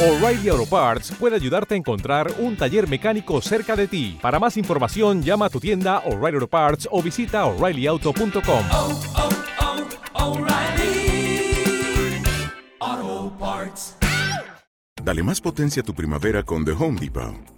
O'Reilly Auto Parts puede ayudarte a encontrar un taller mecánico cerca de ti. Para más información, llama a tu tienda O'Reilly Auto Parts o visita oreillyauto.com. oh, oh, Parts. Dale más potencia a tu primavera con The Home Depot.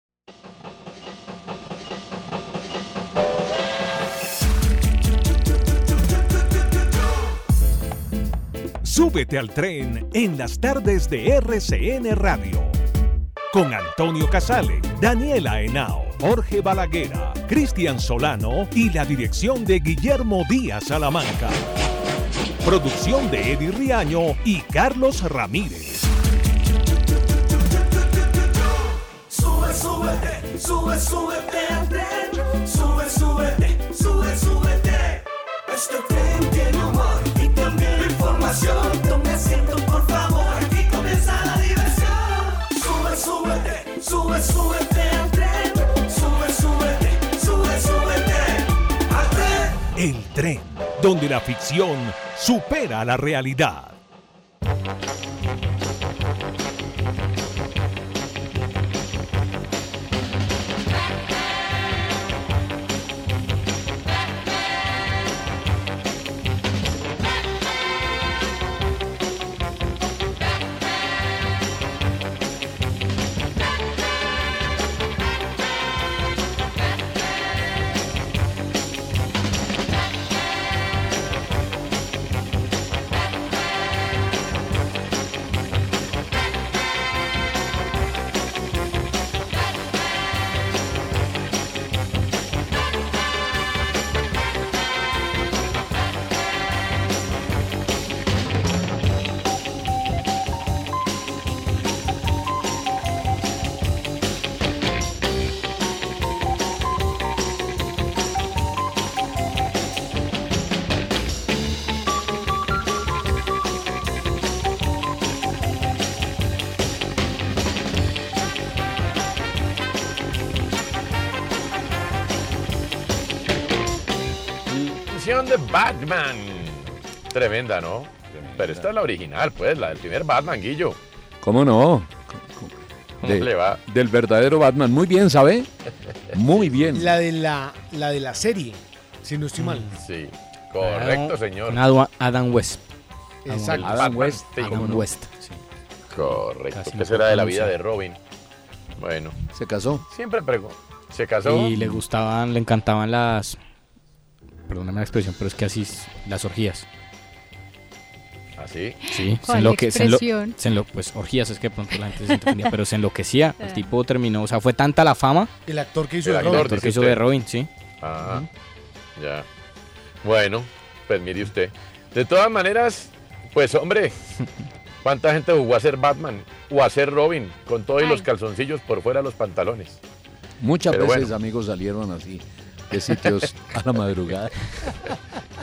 Súbete al tren en las tardes de RCN Radio. Con Antonio Casale, Daniela Henao, Jorge Balaguera, Cristian Solano y la dirección de Guillermo Díaz Salamanca. Producción de Eddie Riaño y Carlos Ramírez. Sube, súbete, sube, súbete al tren. Sube, sube, El tren, donde la ficción supera la realidad. Canción de Batman. Tremenda, ¿no? Pero esta es la original, pues, la del primer Batman, Guillo. ¿Cómo no? ¿Cómo De- le va? Del verdadero Batman. Muy bien, ¿sabe? Muy bien. La de la, la de la serie, si no estoy mal. Sí, correcto, señor. Adam, Adam West. Exacto. Adam Batman, West. sí, Adam no? West. sí. Correcto. ¿Qué será de la vida de Robin? Bueno, Se casó. siempre pregunto. ¿Se casó? Y le gustaban, le encantaban las. Perdóname la expresión, pero es que así es, las orgías. ¿Así? Sí, se ¿Cuál enloque- se enlo- se enlo- pues orgías es que pronto la gente se entendía, pero se enloquecía. El tipo terminó, o sea, fue tanta la fama El actor que hizo El de actor. Robin. porque dice hizo usted. de Robin, sí. Ah, ya. Bueno, pues mire usted. De todas maneras, pues hombre, ¿cuánta gente jugó a ser Batman o a ser Robin con todos los calzoncillos por fuera de los pantalones? Muchas Pero veces bueno. amigos salieron así de sitios a la madrugada.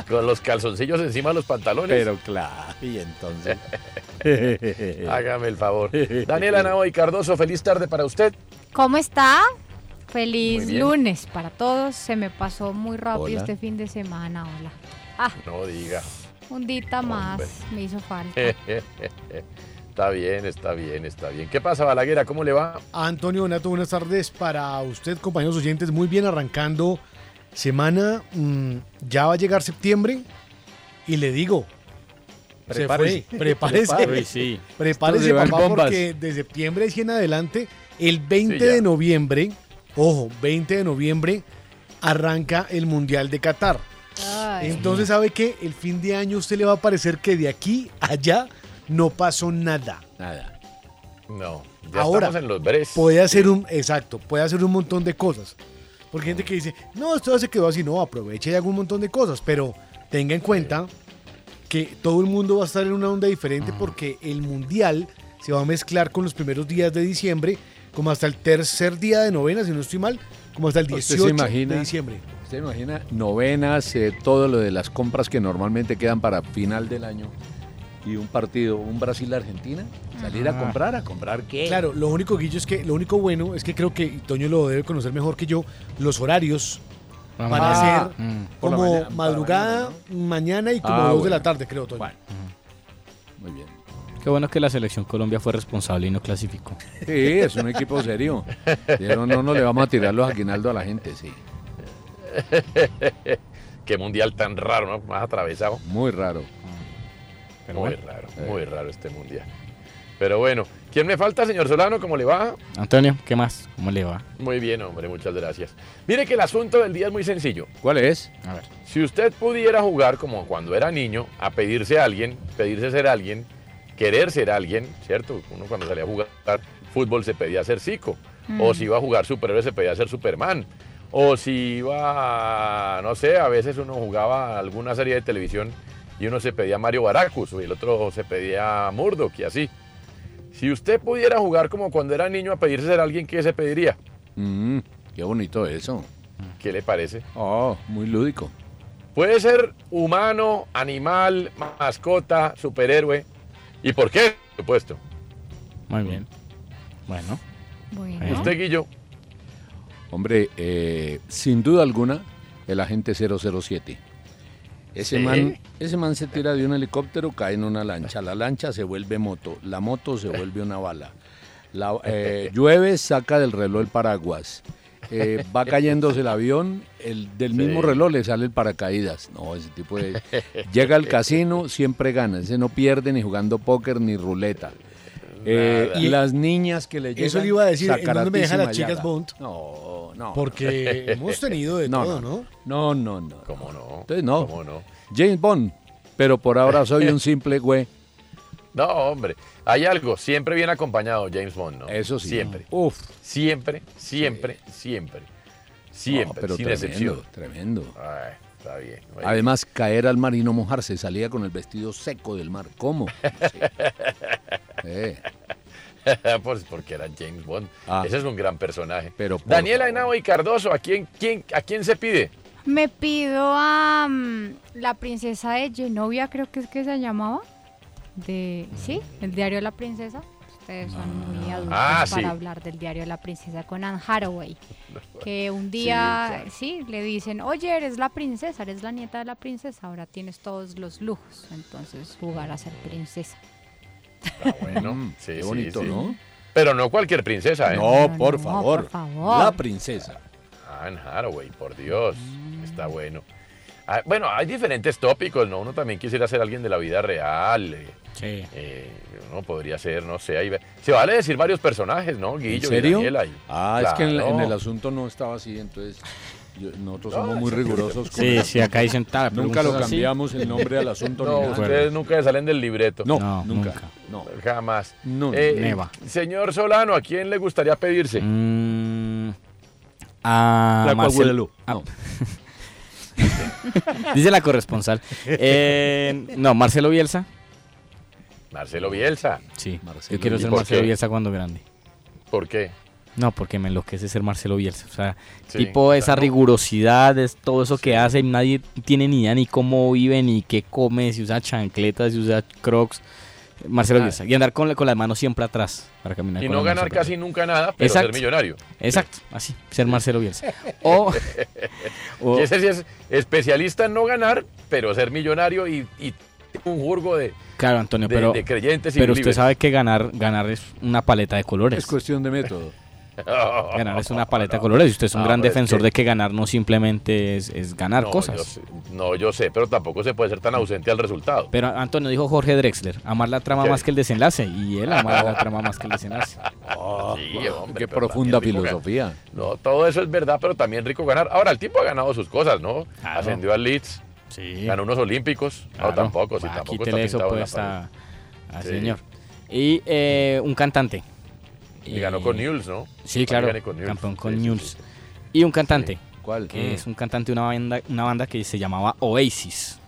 Con los calzoncillos encima de los pantalones. Pero claro, y entonces. Hágame el favor. Daniela Navo y Cardoso, feliz tarde para usted. ¿Cómo está? Feliz lunes para todos. Se me pasó muy rápido Hola. este fin de semana. Hola. Ah, No diga. un dita más Hombre. me hizo falta. está bien, está bien, está bien. ¿Qué pasa, Balaguera? ¿Cómo le va? Antonio Donato, buenas tardes para usted, compañeros oyentes. Muy bien, arrancando semana. mm, ya va a llegar septiembre. Y le digo, Prepárese. fue. Prepárese. Prepárese. sí. Papá, bombas. porque de septiembre y en adelante, el 20 Sí, ya. de noviembre, ojo, 20 de noviembre, arranca el Mundial de Qatar. Ay, Entonces, ¿sabe qué? El fin de año a usted le va a parecer que de aquí a allá no pasó nada. Nada. No, ya Ahora, estamos en los. Puede hacer un, exacto, puede hacer un montón de cosas. Porque hay gente que dice, no, esto ya se quedó así, no, aproveche y haga un montón de cosas, pero tenga en cuenta que todo el mundo va a estar en una onda diferente porque el mundial se va a mezclar con los primeros días de diciembre, como hasta el tercer día de novena, si no estoy mal, como hasta el ¿Usted se 18 imagina? de diciembre. ¿Usted imagina novenas, eh, todo lo de las compras que normalmente quedan para final del año y un partido, un Brasil-Argentina? Salir a Ajá. comprar, ¿a comprar qué? Claro, lo único, Guillo, es que lo único bueno es que creo que y Toño lo debe conocer mejor que yo. Los horarios Ah, van a ser mm. Como mañana, madrugada, mañana y como Ah, dos de bueno. la tarde, creo, Toño. Bueno. Muy bien. Qué bueno que la selección Colombia fue responsable y no clasificó. Sí, es un equipo serio. Pero no, no le vamos a tirar los aguinaldos a la gente, sí. Qué mundial tan raro, ¿no? Más atravesado. Muy raro. Pero muy bueno. raro, muy raro este mundial. Pero bueno, ¿quién me falta, señor Solano? ¿Cómo le va? Antonio, ¿qué más? ¿Cómo le va? Muy bien, hombre, muchas gracias. Mire que el asunto del día es muy sencillo. ¿Cuál es? A ver. Si usted pudiera jugar como cuando era niño, a pedirse a alguien, pedirse ser alguien, querer ser alguien, ¿cierto? Uno cuando salía a jugar fútbol se pedía ser Zico. O si iba a jugar superhéroe se pedía ser Superman. O si iba, a, no sé, a veces uno jugaba alguna serie de televisión y uno se pedía Mario Baracus y el otro se pedía Murdoch y así. Si usted pudiera jugar como cuando era niño a pedirse ser alguien, ¿qué se pediría? Mm, qué bonito eso. ¿Qué le parece? Oh, muy lúdico. Puede ser humano, animal, mascota, superhéroe. ¿Y por qué? Por supuesto. Muy bien. Bueno. Bueno. Usted, Guillo. Hombre, eh, sin duda alguna, el agente 007. Ese, ¿Sí? man, ese man se tira de un helicóptero, cae en una lancha. La lancha se vuelve moto. La moto se vuelve una bala. La- eh, llueve, saca del reloj el paraguas. Eh, va cayéndose el avión, el, del mismo reloj le sale el paracaídas. No, ese tipo de... Llega al casino, siempre gana. Ese no pierde ni jugando póker ni ruleta. Eh, y las niñas que le llegan... Eso le iba a decir, ¿en dónde me dejan las chicas llaga. Bond? No, no. Porque hemos tenido de No, todo, no, ¿no? No, no, no. ¿Cómo no? Entonces, no. ¿Cómo no? James Bond. Pero por ahora soy un simple güey. No, hombre. Hay algo. Siempre bien acompañado, James Bond, ¿no? Eso sí. Siempre. Uf. Siempre, siempre, siempre. Siempre, No, pero sin tremendo, excepción. tremendo. Ay, está bien. Oye, Además, caer al mar y no mojarse. Salía con el vestido seco del mar. ¿Cómo? Sí. Eh, pues porque era James Bond. Ah. Ese es un gran personaje. Pero Daniela. Henao y Cardoso, ¿a quién, quién, ¿a quién se pide? Me pido a mm, la princesa de Genovia, creo que es que se llamaba. De, sí, el diario de la princesa. Ustedes son muy adultos Ah, para sí. hablar del diario de la princesa con Anne Hathaway. Que un día, sí, le dicen, oye, eres la princesa, eres la nieta de la princesa, ahora tienes todos los lujos. Entonces, jugar a ser princesa. Ah, bueno, Mm, sí, qué bonito, sí. ¿no? Pero no cualquier princesa, ¿eh? No, No, por, no, favor. por favor. La princesa. Anne Hathaway, por Dios. Está bueno. Ah, bueno, hay diferentes tópicos, ¿no? Uno también quisiera ser alguien de la vida real. eh, Sí. eh, uno podría ser, no sé, ahí se vale decir varios personajes, ¿no? Guillo ¿En y serio? Daniela y- Ah, es que en, el asunto no estaba así, entonces yo- nosotros No, somos muy rigurosos. con Sí, sí, acá dicen tal. Nunca lo así. cambiamos el nombre al asunto. No, ni nada. ustedes nunca salen del libreto. No, No, nunca. nunca. No. Jamás. No, Eh, neva. Señor Solano, ¿a quién le gustaría pedirse? Mm, a La Marcel- Coahuilalo. a- No. Dice la corresponsal. Eh, no, Marcelo Bielsa. Marcelo Bielsa. Sí. Marcelo Yo quiero ser ¿Por Marcelo qué? Bielsa cuando grande. ¿Por qué? No, porque me enloquece ser Marcelo Bielsa. O sea, Sí, tipo esa claro. rigurosidad, es todo eso que hace, nadie tiene ni idea ni cómo vive, ni qué come, si usa chancletas, si usa crocs. Marcelo Ah. Bielsa. Y andar con, la- con las manos siempre atrás para caminar. Y con no ganar atrás. casi nunca nada, pero Exacto. ser millonario. Exacto, así, ser Marcelo Bielsa. O, o- Y ese sí es especialista en no ganar, pero ser millonario y, y un jurgo de, claro, Antonio, de- pero, de creyentes y pero usted sabe que ganar, ganar es una paleta de colores. Es cuestión de método. Ganar es una paleta de colores y usted es un Ah, gran pero es defensor que- de que ganar no simplemente es, es ganar no, cosas. Yo sé, no, yo sé, pero tampoco se puede ser tan ausente al resultado. Pero Antonio dijo Jorge Drexler, amar la trama ¿Qué? más que el desenlace. Y él ama la trama más que el desenlace. Sí, hombre, Qué profunda filosofía. ganar. No, todo eso es verdad, pero también rico ganar. Ahora, el tipo ha ganado sus cosas, ¿no? Claro. Ascendió al Leeds, Sí. ganó unos olímpicos. Claro. No, tampoco, sí, Ah, tampoco está quítele eso pues a, a Sí. señor. Y y un cantante. Y ganó Eh, con Newell's, ¿no? Sí, claro. Con. Campeón con Sí, Newell's. sí. Y un cantante, ¿Cuál? que es un cantante de una banda, una banda que se llamaba Oasis.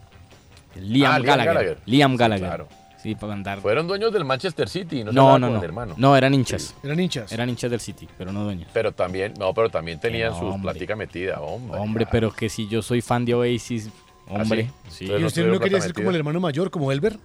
Liam, Ah, Gallagher. Liam Gallagher. claro. Sí, para andar. Fueron dueños del Manchester City, no, se No, no, no. hermano. No, eran hinchas. Eran hinchas. Eran hinchas del City, pero no dueños. Pero también, no, pero también tenían no, sus hombre. platica metida, hombre. Hombre, pero que si yo soy fan de Oasis, hombre. ¿Ah, sí? ¿Y usted no quería ser como el hermano mayor, como Elber?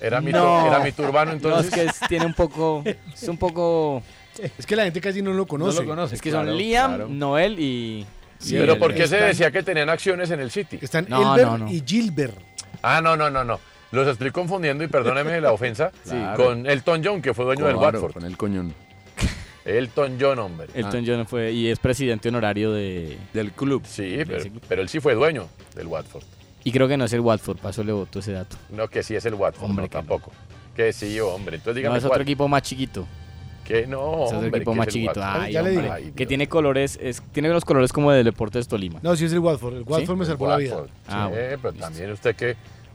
Era mi, No. era mi turbano No, entonces. es que es- tiene un poco. Es un poco. Es que la gente casi no lo conoce. Es que son Liam, Noel y. Sí, pero ¿por qué se decía que tenían acciones en el City? Están No, Elber no, no. y Gilbert. Ah, no, no, no, no. Los estoy confundiendo y perdóneme la ofensa con Elton John, que fue dueño del Watford. Con el coñón. Elton John, hombre. Elton John fue. Y es presidente honorario de. Del club. Sí, pero, pero él sí fue dueño del Watford. Y creo que no es el Watford, paso le voto ese dato. No, que sí es el Watford, Hombre, no, que no. tampoco. Que sí, hombre. Entonces No, dígame es otro cuál. equipo más chiquito. Que no, Es otro hombre, equipo más chiquito. Ay, Ya le. Ay, que tiene colores, es, tiene los colores como del Deportes Tolima. No, sí es el Watford. El Watford me El salvó la vida. Ah, Sí, bueno, pero también usted que,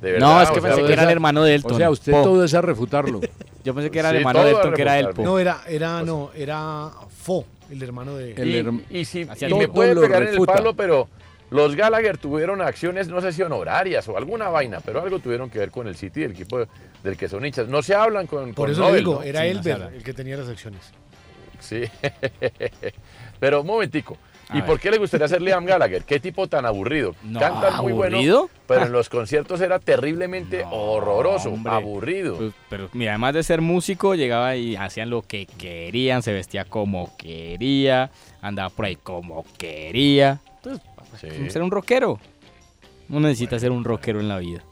de verdad. No, es que sea, pensé que era el hermano de Elton. O sea, usted Po. todo es a refutarlo. Yo pensé que era el Sí, hermano de Elton, que era. Elpo. No, era, era, no, era Fo, el hermano de... El y, y si y me puede lo pegar en el palo, pero los Gallagher tuvieron acciones, no sé si honorarias o alguna vaina, pero algo tuvieron que ver con el City, el equipo del que son hinchas. No se hablan con, Por con eso Nobel, digo, ¿no? era Sí, Elber el que tenía las acciones. Sí. pero un momentico. A ¿Y ver. por qué le gustaría ser Liam Gallagher? ¿Qué tipo tan aburrido? No, Cantan muy bueno, ¿aburrido? pero en los conciertos era terriblemente No, horroroso, hombre. aburrido. Pues, pero mira, además de ser músico, llegaba y hacían lo que querían, se vestía como quería, andaba por ahí como quería. Entonces, Sí. ser un rockero. Uno necesita ser un rockero en la vida.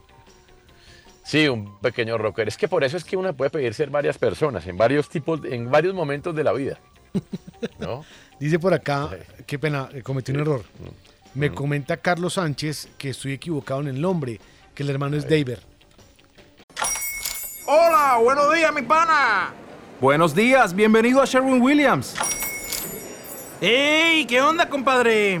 Sí, un pequeño rocker. Es que por eso es que uno puede pedir ser varias personas, en varios tipos, en varios momentos de la vida. ¿No? Dice por acá, qué pena, eh, cometí un error. Mm. Me comenta Carlos Sánchez que estoy equivocado en el nombre, que el hermano es David. Hola, buenos días, mi pana. Buenos días, bienvenido a Sherwin Williams. ¡Ey! ¿Qué onda, compadre?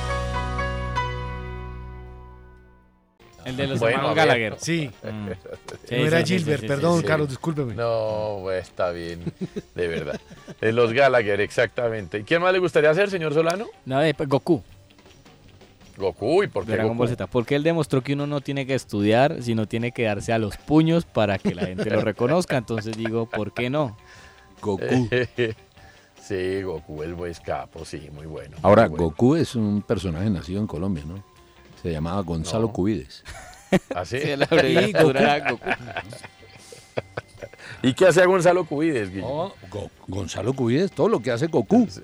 El de los Bueno, hermanos. Gallagher. Sí, Mm. Sí, no era sí, Gilbert, sí, perdón, sí. Carlos, discúlpeme. No, pues, está bien, de verdad. De los Gallagher, exactamente. ¿Y quién más le gustaría ser, señor Solano? No, de Goku. Goku, ¿y por qué Dragon Goku? Ball Z. Porque él demostró que uno no tiene que estudiar, sino tiene que darse a los puños para que la gente lo reconozca. Entonces digo, ¿por qué no? Goku. sí, Goku, el buen capo, sí, muy bueno. Ahora, muy bueno. Goku es un personaje nacido en Colombia, ¿no? Se llamaba Gonzalo No. Cubides. ¿Ah, sí? Sí, la abreviatura era Goku. ¿Y qué hacía Gonzalo Cubides? Oh, Go- Gonzalo Cubides, todo lo que hace Goku.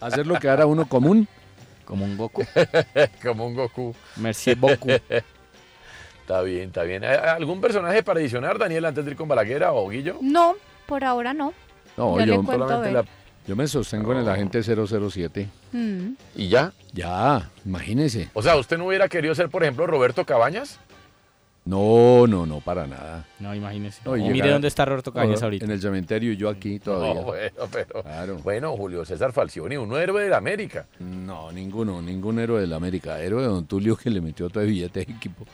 Hacer lo que hará uno común. Como un Goku. Como un Goku. Merci Goku. Está bien, está bien. ¿Hay ¿Algún personaje para adicionar, Daniel, antes de ir con Balaguera o Guillo? No, por ahora no. No, yo, solamente la- yo me sostengo en el agente 007. Mm. ¿Y ya? Ya, imagínese. O sea, ¿usted no hubiera querido ser, por ejemplo, Roberto Cabañas? No, no, no, para nada. No, imagínese. No, mire dónde está Roberto Oh, ahorita. En el cementerio y yo aquí todavía. No, bueno, pero... Claro. Bueno, Julio César Falcioni, un héroe de la América. No, ninguno, ningún héroe de la América. Héroe de Don Tulio que le metió todo el billete de equipo.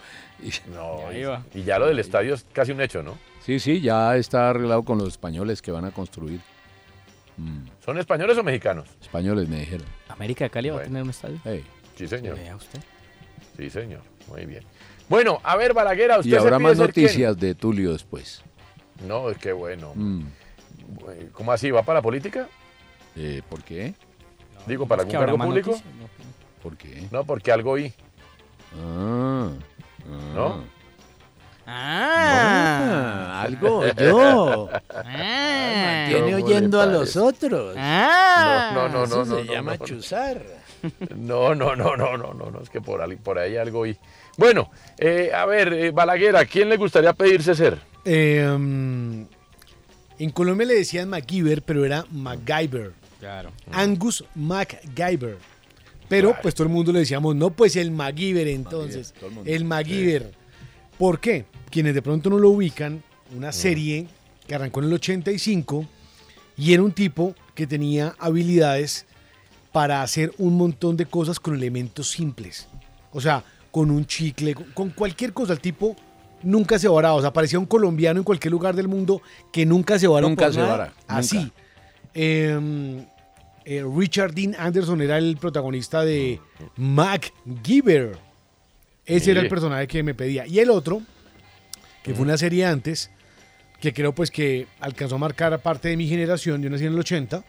Y- No, ahí y, va. y ya lo del estadio es casi un hecho, ¿no? sí, sí, ya está arreglado con los españoles que van a construir. Mm, ¿Son españoles o mexicanos? españoles me dijeron. América de Cali va a Bueno. tener un estadio. Hey, Sí, señor. Vea usted. Sí, señor. Muy bien. Bueno, a ver, Balaguera, ¿usted Y se habrá pide más quién? noticias de Tulio después. No, es que bueno. Mm, ¿Cómo así? ¿Va para la política? eh, ¿Por qué? Digo, ¿para algún cargo público? ¿no? ¿Por qué? No, porque algo oí. Ah, ah. ¿No? Ah, Ah, algo yo. ah, ¿Cómo oyendo a los otros. ah. No, no, no, Eso no, se no, llama no, chuzar. No, no, no, no, no, no, no, es que por ahí, por ahí algo oí. Bueno, eh, a ver, eh, Balaguer, ¿a quién le gustaría pedirse ser? Eh, mm, en Colombia le decían MacGyver, pero era MacGyver. Claro. Angus MacGyver. Pero pues todo el mundo le decíamos, no, pues el MacGyver entonces. todo el mundo. El MacGyver. ¿Por qué? Quienes de pronto no lo ubican, una serie que arrancó en el 85 y era un tipo que tenía habilidades para hacer un montón de cosas con elementos simples. O sea, con un chicle, con, cualquier cosa. El tipo nunca se varaba. O sea, parecía un colombiano en cualquier lugar del mundo que nunca se vara Nunca por se nada. vara, nunca. Así. Eh, eh, Richard Dean Anderson era el protagonista de MacGyver. Ese era el personaje que me pedía. Y el otro, que fue una serie antes, que creo pues que alcanzó a marcar a parte de mi generación, yo nací en el 80,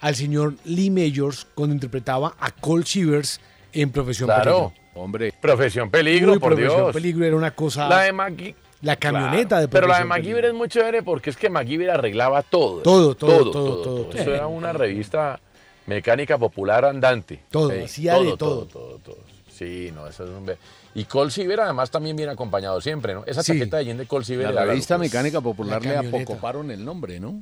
al señor Lee Majors cuando interpretaba a Cole Shivers en Profesión Claro. Peligro. Hombre. Profesión Peligro, Uy, por Profesión Dios. Peligro era una cosa... La de Magui. La camioneta Claro, de Pero la de MacGyver es muy chévere porque es que MacGyver arreglaba todo. Todo, todo, todo, todo. Eso era una revista mecánica popular andante. Todo, Sí, hacía de todo. todo, todo, todo. Sí, no, eso es un... Y Cole Silver además también viene acompañado siempre, ¿no? Esa Sí. chaqueta de jean de Cole Silver La era revista. Mecánica Popular La le apocoparon el nombre, ¿no?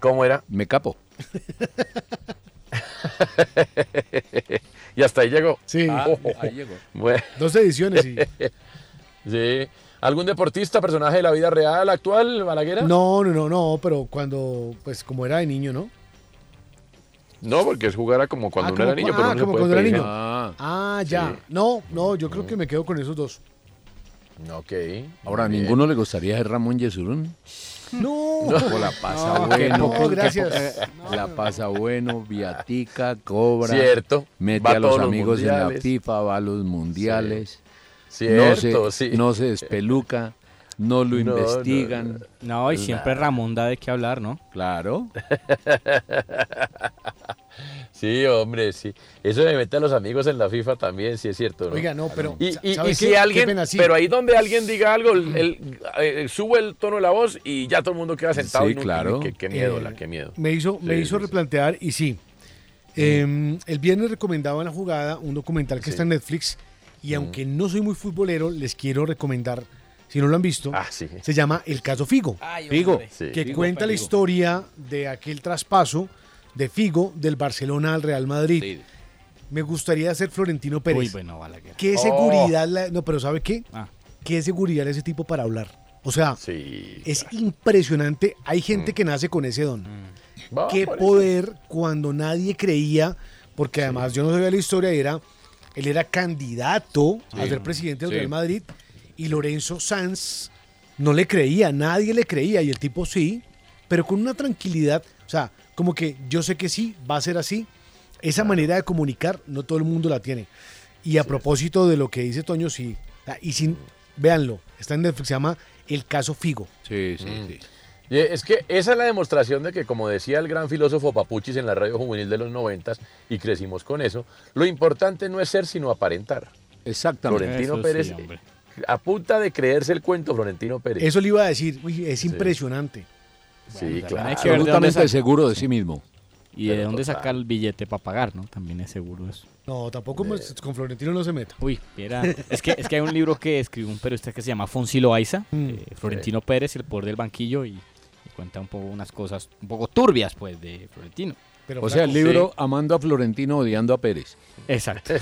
¿Cómo era? Me capo. y hasta ahí llegó. Sí, Ah, ahí llegó. Bueno, dos ediciones y... sí. ¿Algún deportista, personaje de la vida real, actual, Balaguera? No, no, no, no, pero cuando, pues como era de niño, ¿no? No, porque es jugar a como cuando Ah, uno era niño, pero ah, no se como puede cuando era niño. Ah, Ah, ya. Sí. No, no, yo creo que me quedo con esos dos. Ok. ahora, ¿a ninguno le gustaría ser Ramón Yesurún? No. O la pasa No, bueno. poco, gracias. poco- La pasa bueno, viatica, cobra. Cierto. Mete Va a los amigos en la. FIFA, va a los mundiales. no, Cierto, se, sí. no se despeluca, no lo No, no, investigan. No, y siempre Ramón da de qué hablar, ¿no? Claro. Sí, hombre, sí. Eso de meter a los amigos en la FIFA también, sí es cierto, ¿no? Oiga, no, pero... Y, si Qué alguien, pero ahí donde alguien diga algo, el, el- eh, sube el tono de la voz y ya todo el mundo queda sentado. Sí, y no- claro. Qué, qué miedo, Eh, la, qué miedo. Me hizo, me hizo sí, replantear y sí. Eh, el viernes recomendaba en la jugada un documental que Sí. está en Netflix y aunque no soy muy futbolero, les quiero recomendar, si no lo han visto, Ah, sí. se llama El caso Figo, Figo. Sí. que Figo, cuenta la Figo. historia de aquel traspaso de Figo del Barcelona al Real Madrid. Sí. Me gustaría hacer Florentino Pérez. Uy, bueno, Balaguer. ¿Qué Oh. seguridad? la- no, pero ¿sabe qué? Ah. ¿Qué seguridad ese tipo para hablar? O sea, Sí. es impresionante. Hay gente que nace con ese don. Va, Qué eso. poder cuando nadie creía, porque además yo no sabía la historia, era él era candidato a ser presidente del sí. Real Madrid y Lorenzo Sanz no le creía, nadie le creía y el tipo sí, pero con una tranquilidad, o sea, como que yo sé que sí, va a ser así. Esa manera de comunicar no todo el mundo la tiene. Y a propósito de lo que dice Toño, sí, y sin, véanlo, está en Netflix, se llama El caso Figo. Sí, sí, Mm. sí. Y Es que esa es la demostración de que, como decía el gran filósofo Papuchis en la radio juvenil de los noventas, y crecimos con eso, lo importante no es ser sino aparentar. Exactamente. Florentino Eso Pérez, sí, a punta de creerse el cuento, Florentino Pérez. Eso le iba a decir, uy, es impresionante. Sí, claro. hay que ver Absolutamente seguro de sí mismo. Y de Pero dónde total. saca el billete para pagar, ¿no? También es seguro eso. No, tampoco pues, con Florentino no se meta. Uy, mira, es que, es que hay un libro que escribió un periodista que se llama Fonsi Loaiza, Mm. eh, Florentino Pérez, el poder del banquillo, y, y cuenta un poco unas cosas un poco turbias, pues, de Florentino. Pero O sea, el libro Amando a Florentino, odiando a Pérez. Exacto.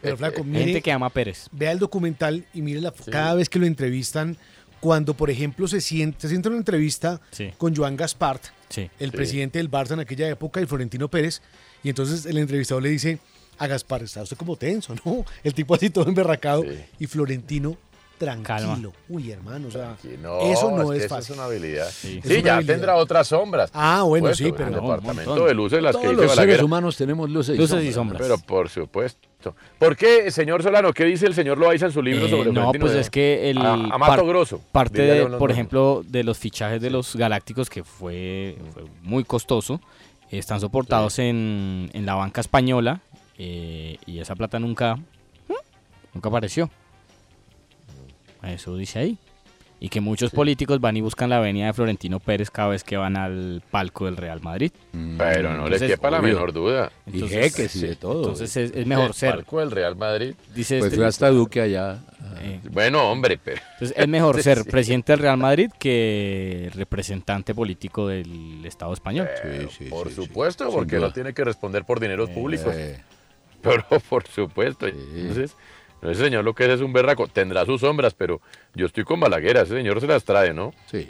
pero flaco, mire, gente que ama a Pérez. vea el documental y mire la, cada vez que lo entrevistan, cuando por ejemplo se siente, se siente en una entrevista Sí. con Joan Gaspart, Sí. el Sí. presidente del Barça en aquella época, y Florentino Pérez, y entonces el entrevistador le dice a Gaspar, está usted como tenso, ¿no? El tipo así todo emberracado, Sí. y Florentino tranquilo. Calma. Uy, hermano, o sea, no, eso no que es eso fácil. es una habilidad. Sí. Sí, Es una ya habilidad. tendrá otras sombras. Ah, bueno, sí, el pero... no, un departamento de luces, las que Todos dice los seres Balaguer. humanos tenemos luces, Luces y y sombras. sombras. Pero por supuesto. ¿Por qué, señor Solano? ¿Qué dice el señor Loaiza en su libro Eh, sobre no, pues es que el a, a Mato par- Grosso. parte, de, por ejemplo, de los fichajes de los Galácticos, que fue, fue muy costoso, están soportados en, en la banca española eh, y esa plata nunca, nunca apareció. Eso dice ahí. Y que muchos políticos van y buscan la avenida de Florentino Pérez cada vez que van al palco del Real Madrid. Mm, Pero no Entonces, le quepa la obvio. menor duda. Y Entonces, jeques y de todo. Entonces es, es mejor el ser. palco del Real Madrid. Dice pues este- fue hasta Duque allá. eh, Bueno, hombre, pero... Entonces es mejor ser Sí. presidente del Real Madrid que representante político del Estado español. pero sí, por sí, sí. supuesto, porque no tiene que responder por dineros públicos. Eh, Pero por supuesto. Entonces, ese señor lo que es es un berraco. Tendrá sus sombras, pero yo estoy con Balaguer. Ese señor se las trae, ¿no? sí.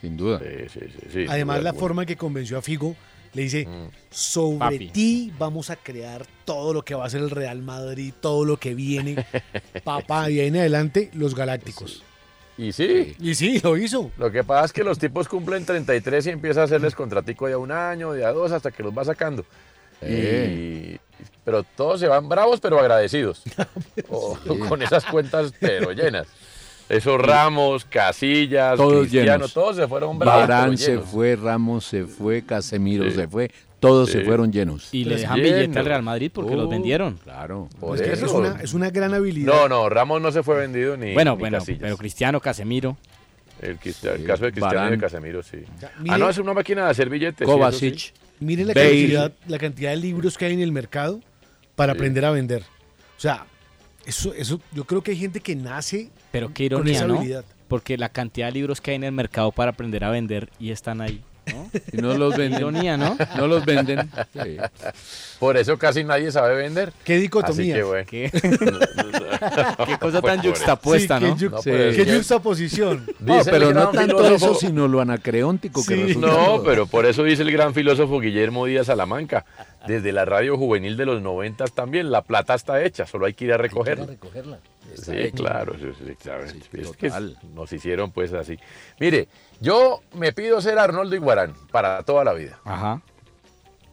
Sin duda. Sí, sí, sí, sí, Además, la alguna. forma en que convenció a Figo, le dice, Mm. sobre ti vamos a crear todo lo que va a ser el Real Madrid, todo lo que viene. Papá, y ahí en adelante, los Galácticos. Y sí. Y sí, lo hizo. Lo que pasa es que los tipos cumplen 33 y empieza a hacerles contratico de a un año, de a dos, hasta que los va sacando. Eh. Y- pero todos se van bravos, pero agradecidos. O- Con esas cuentas, pero llenas. Esos Ramos, Casillas, Todos Cristiano, llenos. todos se fueron bravos. Barán se fue, Ramos se fue, Casemiro Sí. se fue, todos se fueron llenos. Y le dejan llenos. billete al Real Madrid porque los Uh, vendieron. Claro. Por Es, que eso. es, una, es una gran habilidad. No, no, Ramos no se fue vendido ni. Bueno, ni bueno, Casillas. pero Cristiano, Casemiro. El, Cristiano- el Sí, caso de Cristiano y de. Casemiro, sí. ah, no, es una máquina de hacer billetes. sí, eso Kovacic. Miren la cantidad, la cantidad de libros que hay en el mercado para Sí. aprender a vender. O sea, eso, eso, yo creo que hay gente que nace Pero qué con esa ¿no? habilidad. Porque la cantidad de libros que hay en el mercado para aprender a vender y están ahí. ¿No? Y no los venden. Ironía, ¿no? No los venden. Sí. Por eso casi nadie sabe vender. Qué Así dicotomía. que bueno. Qué, qué cosa Pues tan yuxtapuesta, Sí, ¿no? qué No, Sí. qué. No, pero no tanto filósofo- eso, sino lo anacreóntico que. No, pero por eso dice el gran filósofo Guillermo Díaz Salamanca. Desde la radio juvenil de los noventas también, la plata está hecha, solo hay que ir a recogerla. recogerla. Sí, claro, sí, sí, claro. Sí, Es que total. nos hicieron pues así. Mire, yo me pido ser Arnoldo Iguarán para toda la vida. Ajá.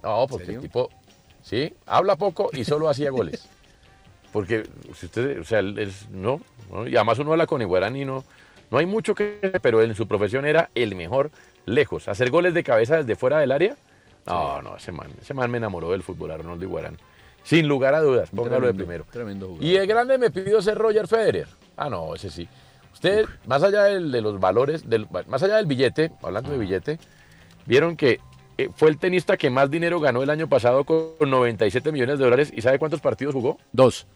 No, porque el tipo, sí, habla poco y solo hacía goles. Porque si usted, o sea, él es, no, no, y además uno habla con Iguarán y no, no hay mucho que, pero en su profesión era el mejor lejos. Hacer goles de cabeza desde fuera del área, no, no, ese man, ese man me enamoró del fútbol, Arnoldo Iguarán. Sin lugar a dudas, póngalo de primero. Tremendo jugador. Y el grande me pidió ser Roger Federer. Ah, no, ese sí. Usted, más allá del- de los valores, del, más allá del billete, hablando de billete, vieron que eh, fue el tenista que más dinero ganó el año pasado con 97 millones de dólares. ¿Y sabe cuántos partidos jugó? Dos.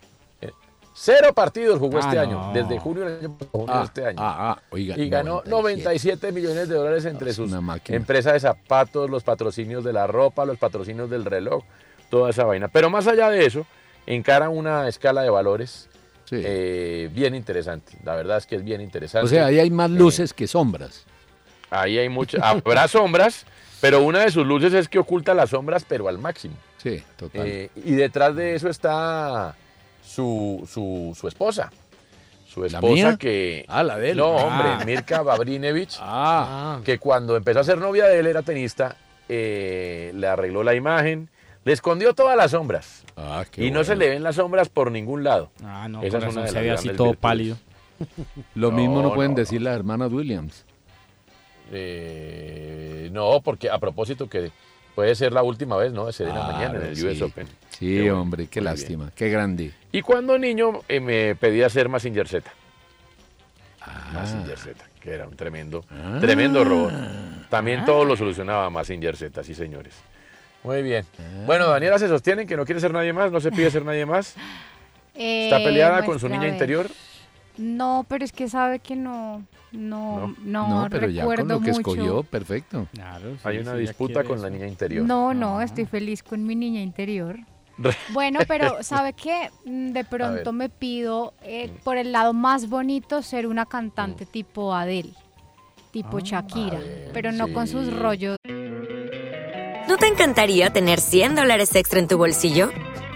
Cero partidos jugó Ah, este no. año, desde junio del año pasado, Ah, este año. ah, ah, oiga. y ganó 97 millones de dólares entre sus empresas de zapatos, los patrocinios de la ropa, los patrocinios del reloj, toda esa vaina. Pero más allá de eso, encara una escala de valores Sí. eh, bien interesante. La verdad es que es bien interesante. o sea, ahí hay más luces que sombras. Ahí hay muchas. Habrá sombras, pero una de sus luces es que oculta las sombras, pero al máximo. Sí, total. Eh, y detrás de eso está su, su, su esposa. Su ¿La esposa mía? que. Ah, la de él. No, Ah. hombre, Mirka Babrinevich, Ah, que cuando empezó a ser novia de él era tenista, eh, le arregló la imagen, le escondió todas las sombras. ah, qué y no se le ven las sombras por ningún lado. Ah, no, Esa con es una razón de se ve así todo virtudes. pálido. Lo mismo no No, pueden no, decir las hermanas Williams. Eh, no, porque a propósito que puede ser la última vez, ¿no? De Serena Claro, mañana en el sí. US Open. Sí, Qué bueno, hombre, qué muy bien. lástima, qué grande. Y cuando niño eh, me pedía ser Mazinger Z. Ah, Mazinger Z, que era un tremendo, Ah. tremendo robot. También todo lo solucionaba Mazinger Z, sí señores. Muy bien. Ah. Bueno, Daniela se sostiene que no quiere ser nadie más, no se pide ser nadie más. ¿Está Eh, peleada con su niña interior? No, pero es que sabe que no, no, no, no, pero ya con recuerdo lo que mucho. escogió, perfecto. Claro, sí, Hay una sí, disputa con eso. la niña interior. No, no, estoy feliz con mi niña interior. Bueno, pero ¿sabe qué? Mm, De pronto me pido, eh, por el lado más bonito, ser una cantante tipo Adele, tipo Shakira, pero no con sus rollos. ¿No te encantaría tener 100 dólares extra en tu bolsillo?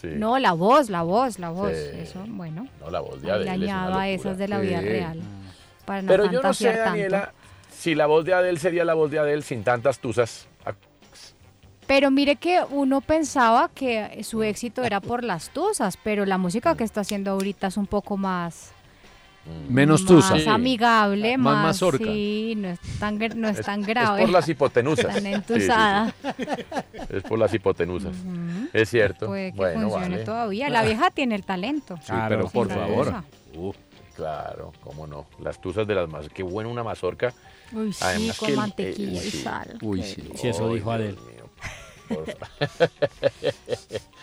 Sí. No, la voz, la voz, la voz. Sí. Eso, bueno. No, la voz de Adele es una añado a locura. esas de la vida real. Para no Pero yo no sé, fantasear tanto. Daniela, si la voz de Adele sería la voz de Adele sin tantas tusas. Pero mire que uno pensaba que su éxito era por las tusas, pero la música que está haciendo ahorita es un poco más, Menos más tusa. Sí. amigable, Más más, mazorca. sí, no es tan, no es, tan Es grave, por las hipotenusas. tan Sí, sí, sí. entusada. Es por las hipotenusas. Es cierto. Puede que bueno, funcione vale. todavía. La vieja tiene el talento. Sí, Claro, pero por favor. Uh, Claro, cómo no. Las tusas de las mazorcas. Qué bueno una mazorca Uy, sí, Además con que el- mantequilla eh, y sí. sal. Uy, sí. Sí, eso dijo Adel. Por- bien,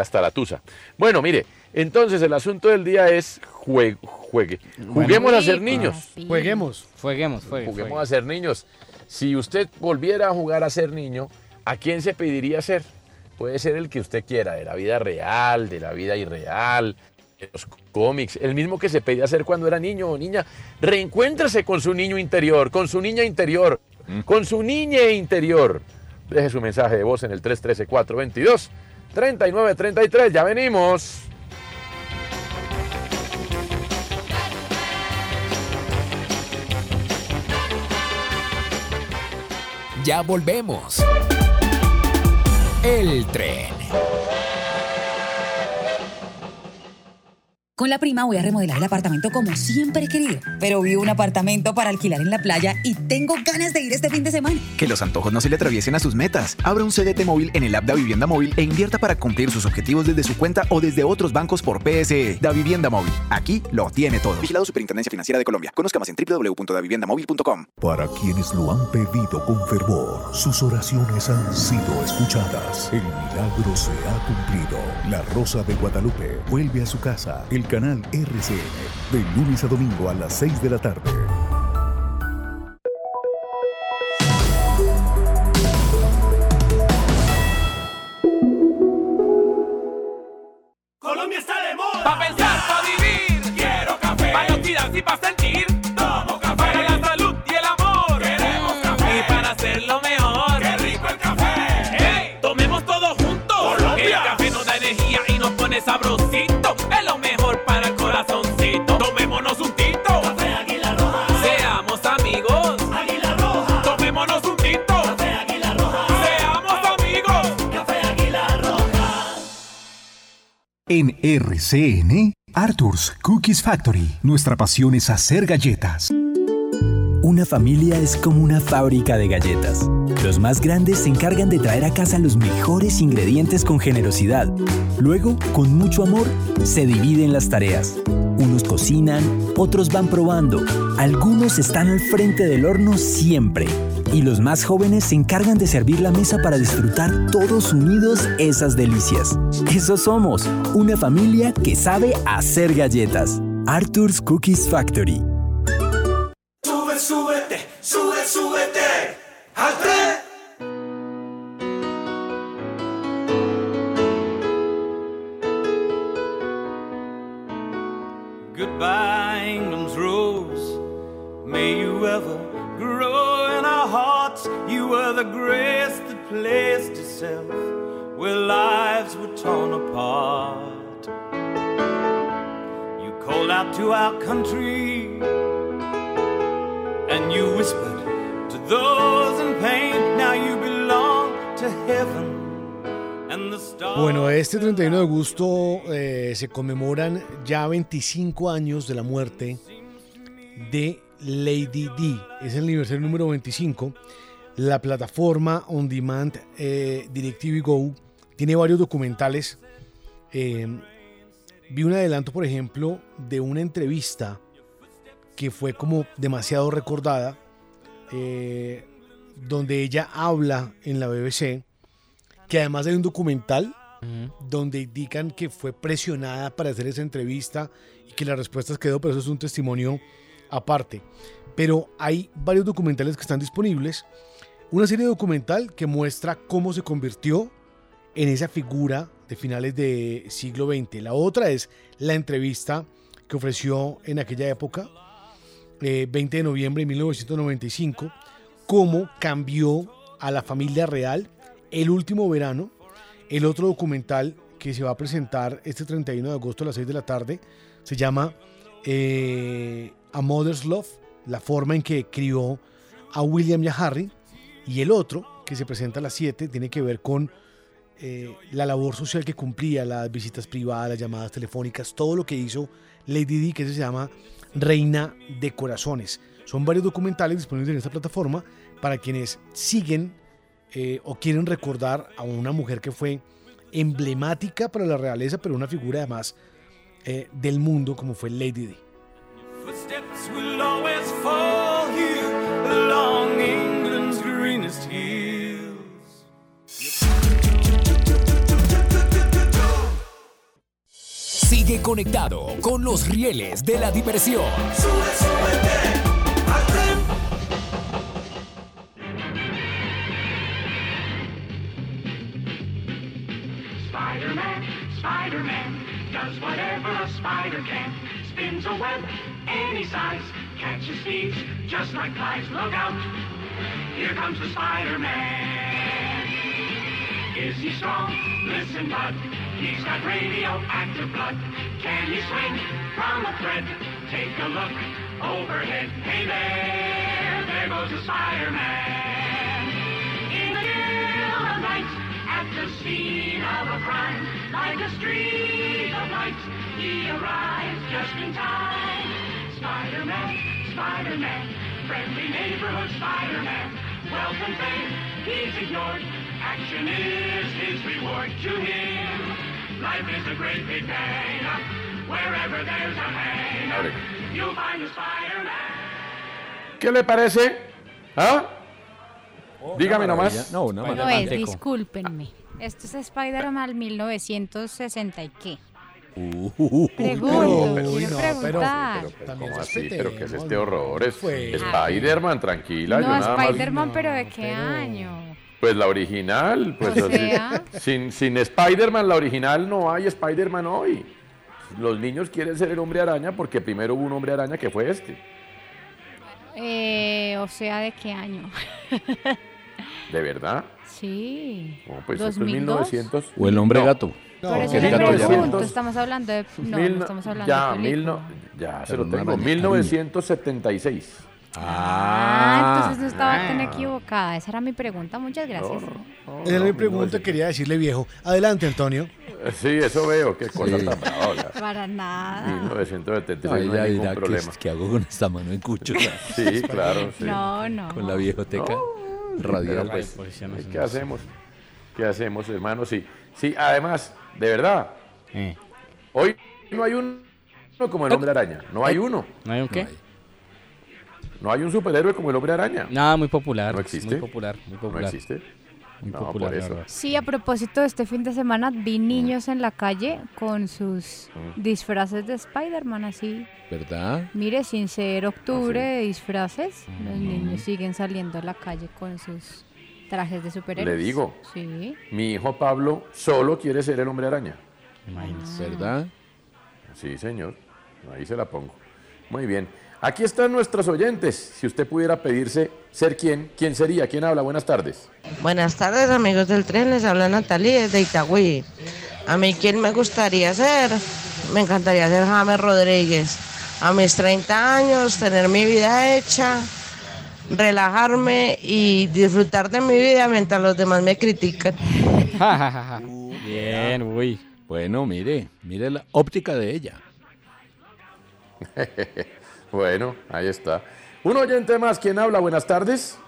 hasta la tusa. Bueno, mire, entonces el asunto del día es jue- juegue. Juguemos a ser niños. Jueguemos. Jueguemos, juegue, Juguemos juegue. a ser niños. Si usted volviera a jugar a ser niño, ¿a quién se pediría ser? Puede ser el que usted quiera, de la vida real, de la vida irreal, de los cómics, el mismo que se pedía ser cuando era niño o niña. Reencuéntrese con su niño interior, con su niña interior, con su niña interior. Deje su mensaje de voz en el 313-422-3933. Ya venimos. Ya volvemos. El tren. Con la prima voy a remodelar el apartamento como siempre he querido, pero vi un apartamento para alquilar en la playa y tengo ganas de ir este fin de semana. Que los antojos no se le atraviesen a sus metas. Abra un CDT móvil en el app Da Vivienda Móvil e invierta para cumplir sus objetivos desde su cuenta o desde otros bancos por PSE. Da Vivienda Móvil. Aquí lo tiene todo. Vigilado Superintendencia Financiera de Colombia. Conozca más en www.daviviendamóvil.com. Para quienes lo han pedido con fervor, sus oraciones han sido escuchadas. El milagro se ha cumplido. La Rosa de Guadalupe vuelve a su casa. El canal RCN. De lunes a domingo a las 6 de la tarde. Colombia está de moda. Pa' pensar, pa' vivir. Quiero café. Pa' inoxidarse y pa' sentir. En RCN, Arthur's Cookies Factory. Nuestra pasión es hacer galletas. Una familia es como una fábrica de galletas. Los más grandes se encargan de traer a casa los mejores ingredientes con generosidad. Luego, con mucho amor, se dividen las tareas. Unos cocinan, otros van probando. Algunos están al frente del horno siempre. Y los más jóvenes se encargan de servir la mesa para disfrutar todos unidos esas delicias. Eso somos, una familia que sabe hacer galletas. Arthur's Cookies Factory. Sube, súbete, sube, súbete. Al. You were the grace that placed itself where lives were torn apart. You called out to our country and you whispered to those in pain. Now you belong to heaven. Bueno, este 31 de agosto eh, se conmemoran ya 25 años de la muerte de Lady D. Es el aniversario número 25. La plataforma On Demand eh, DirecTV Go tiene varios documentales. Eh, vi un adelanto, por ejemplo, de una entrevista que fue como demasiado recordada, eh, donde ella habla en la BBC, que además hay un documental donde indican que fue presionada para hacer esa entrevista y que las respuestas quedó, pero eso es un testimonio aparte. Pero hay varios documentales que están disponibles. Una serie documental que muestra cómo se convirtió en esa figura de finales del siglo XX. La otra es la entrevista que ofreció en aquella época, eh, 20 de noviembre de 1995, cómo cambió a la familia real el último verano. El otro documental que se va a presentar este 31 de agosto a las 6 de la tarde se llama eh, A Mother's Love, la forma en que crió a William y a Harry. Y el otro, que se presenta a las 7, tiene que ver con eh, la labor social que cumplía, las visitas privadas, las llamadas telefónicas, todo lo que hizo Lady Di, que se llama Reina de Corazones. Son varios documentales disponibles en esta plataforma para quienes siguen eh, o quieren recordar a una mujer que fue emblemática para la realeza, pero una figura además eh, del mundo como fue Lady Di. Here conectado con los rieles de la diversión. Spider-Man, Spider-Man, does whatever a spider can. Spins a web any size, catches thieves just like flies. Look out, here comes the Spider-Man. Is he strong? Listen, bud, he's got radioactive blood. Can he swing from a thread? Take a look overhead. Hey there, there goes the Spider-Man. In the chill of night, at the scene of a crime, like a streak of light, he arrives just in time. Spider-Man, Spider-Man, friendly neighborhood Spider-Man, wealth fame, he's ignored. Action is his reward to him. Life is a great big. Wherever there's a you'll find a Spider-Man. ¿Qué le parece? ¿Ah? Dígame nomás. No, una No es, discúlpenme. Esto es Spider-Man 1960 y qué. Pregunto, pero- quiero preguntar. ¿Cómo así? ¿Pero qué es este horror? Es Spider-Man, tranquila. yo No, nada más- Spider-Man, pero ¿de qué año? Pues la original. Pues O así- sea. sin, sin Spider-Man, la original, no hay Spider-Man hoy. Los niños quieren ser el hombre araña porque primero hubo un hombre araña que fue este. Eh, o sea, ¿de qué año? ¿De verdad? Sí. No, pues esto es 2002. 1900. O el hombre No. gato. Por eso el gato ya- estamos hablando de... No, Mil no no- estamos hablando ya, de mil no- ya se lo no tengo. araña, 1976. Ah, entonces no estaba tan equivocada. Esa era mi pregunta. Muchas gracias. Esa era mi pregunta, quería decirle viejo. Adelante, Antonio. Sí, eso veo. Qué cosa Sí. tan brava. Para nada. 1976 No, no, hay ningún dirá problema. ¿qué hago con esta mano en cucho? Sí, claro. sí. No, no. Con la viejoteca Pero radial. pues, ¿qué hacemos? ¿Qué hacemos, hermano? Sí, sí, además, de verdad, Eh. hoy no hay uno como el hombre araña. No hay uno. ¿No hay un qué? No hay un superhéroe como el hombre araña. Nada, muy popular. ¿No existe? Muy popular, muy popular. ¿No existe? Muy No, popular, por eso. Sí, a propósito de este fin de semana, vi niños en la calle con sus Mm. disfraces de Spider-Man, así. ¿Verdad? Mire, sin ser octubre de disfraces, los Mm. niños siguen saliendo a la calle con sus trajes de superhéroes. Le digo. Sí. Mi hijo Pablo solo quiere ser el hombre araña. ¿Verdad? Sí, señor. Ahí se la pongo. Muy bien. Aquí están nuestros oyentes. Si usted pudiera pedirse ser quién, ¿quién sería? ¿Quién habla? Buenas tardes. Buenas tardes amigos del tren, les habla Natalie desde Itagüí. A mí quién me gustaría ser, me encantaría ser James Rodríguez. A mis 30 años, tener mi vida hecha, relajarme y disfrutar de mi vida mientras los demás me critican. Bien, uy. Bueno, mire, mire la óptica de ella. bueno, ahí está. Un oyente más. ¿Quién habla? Buenas tardes.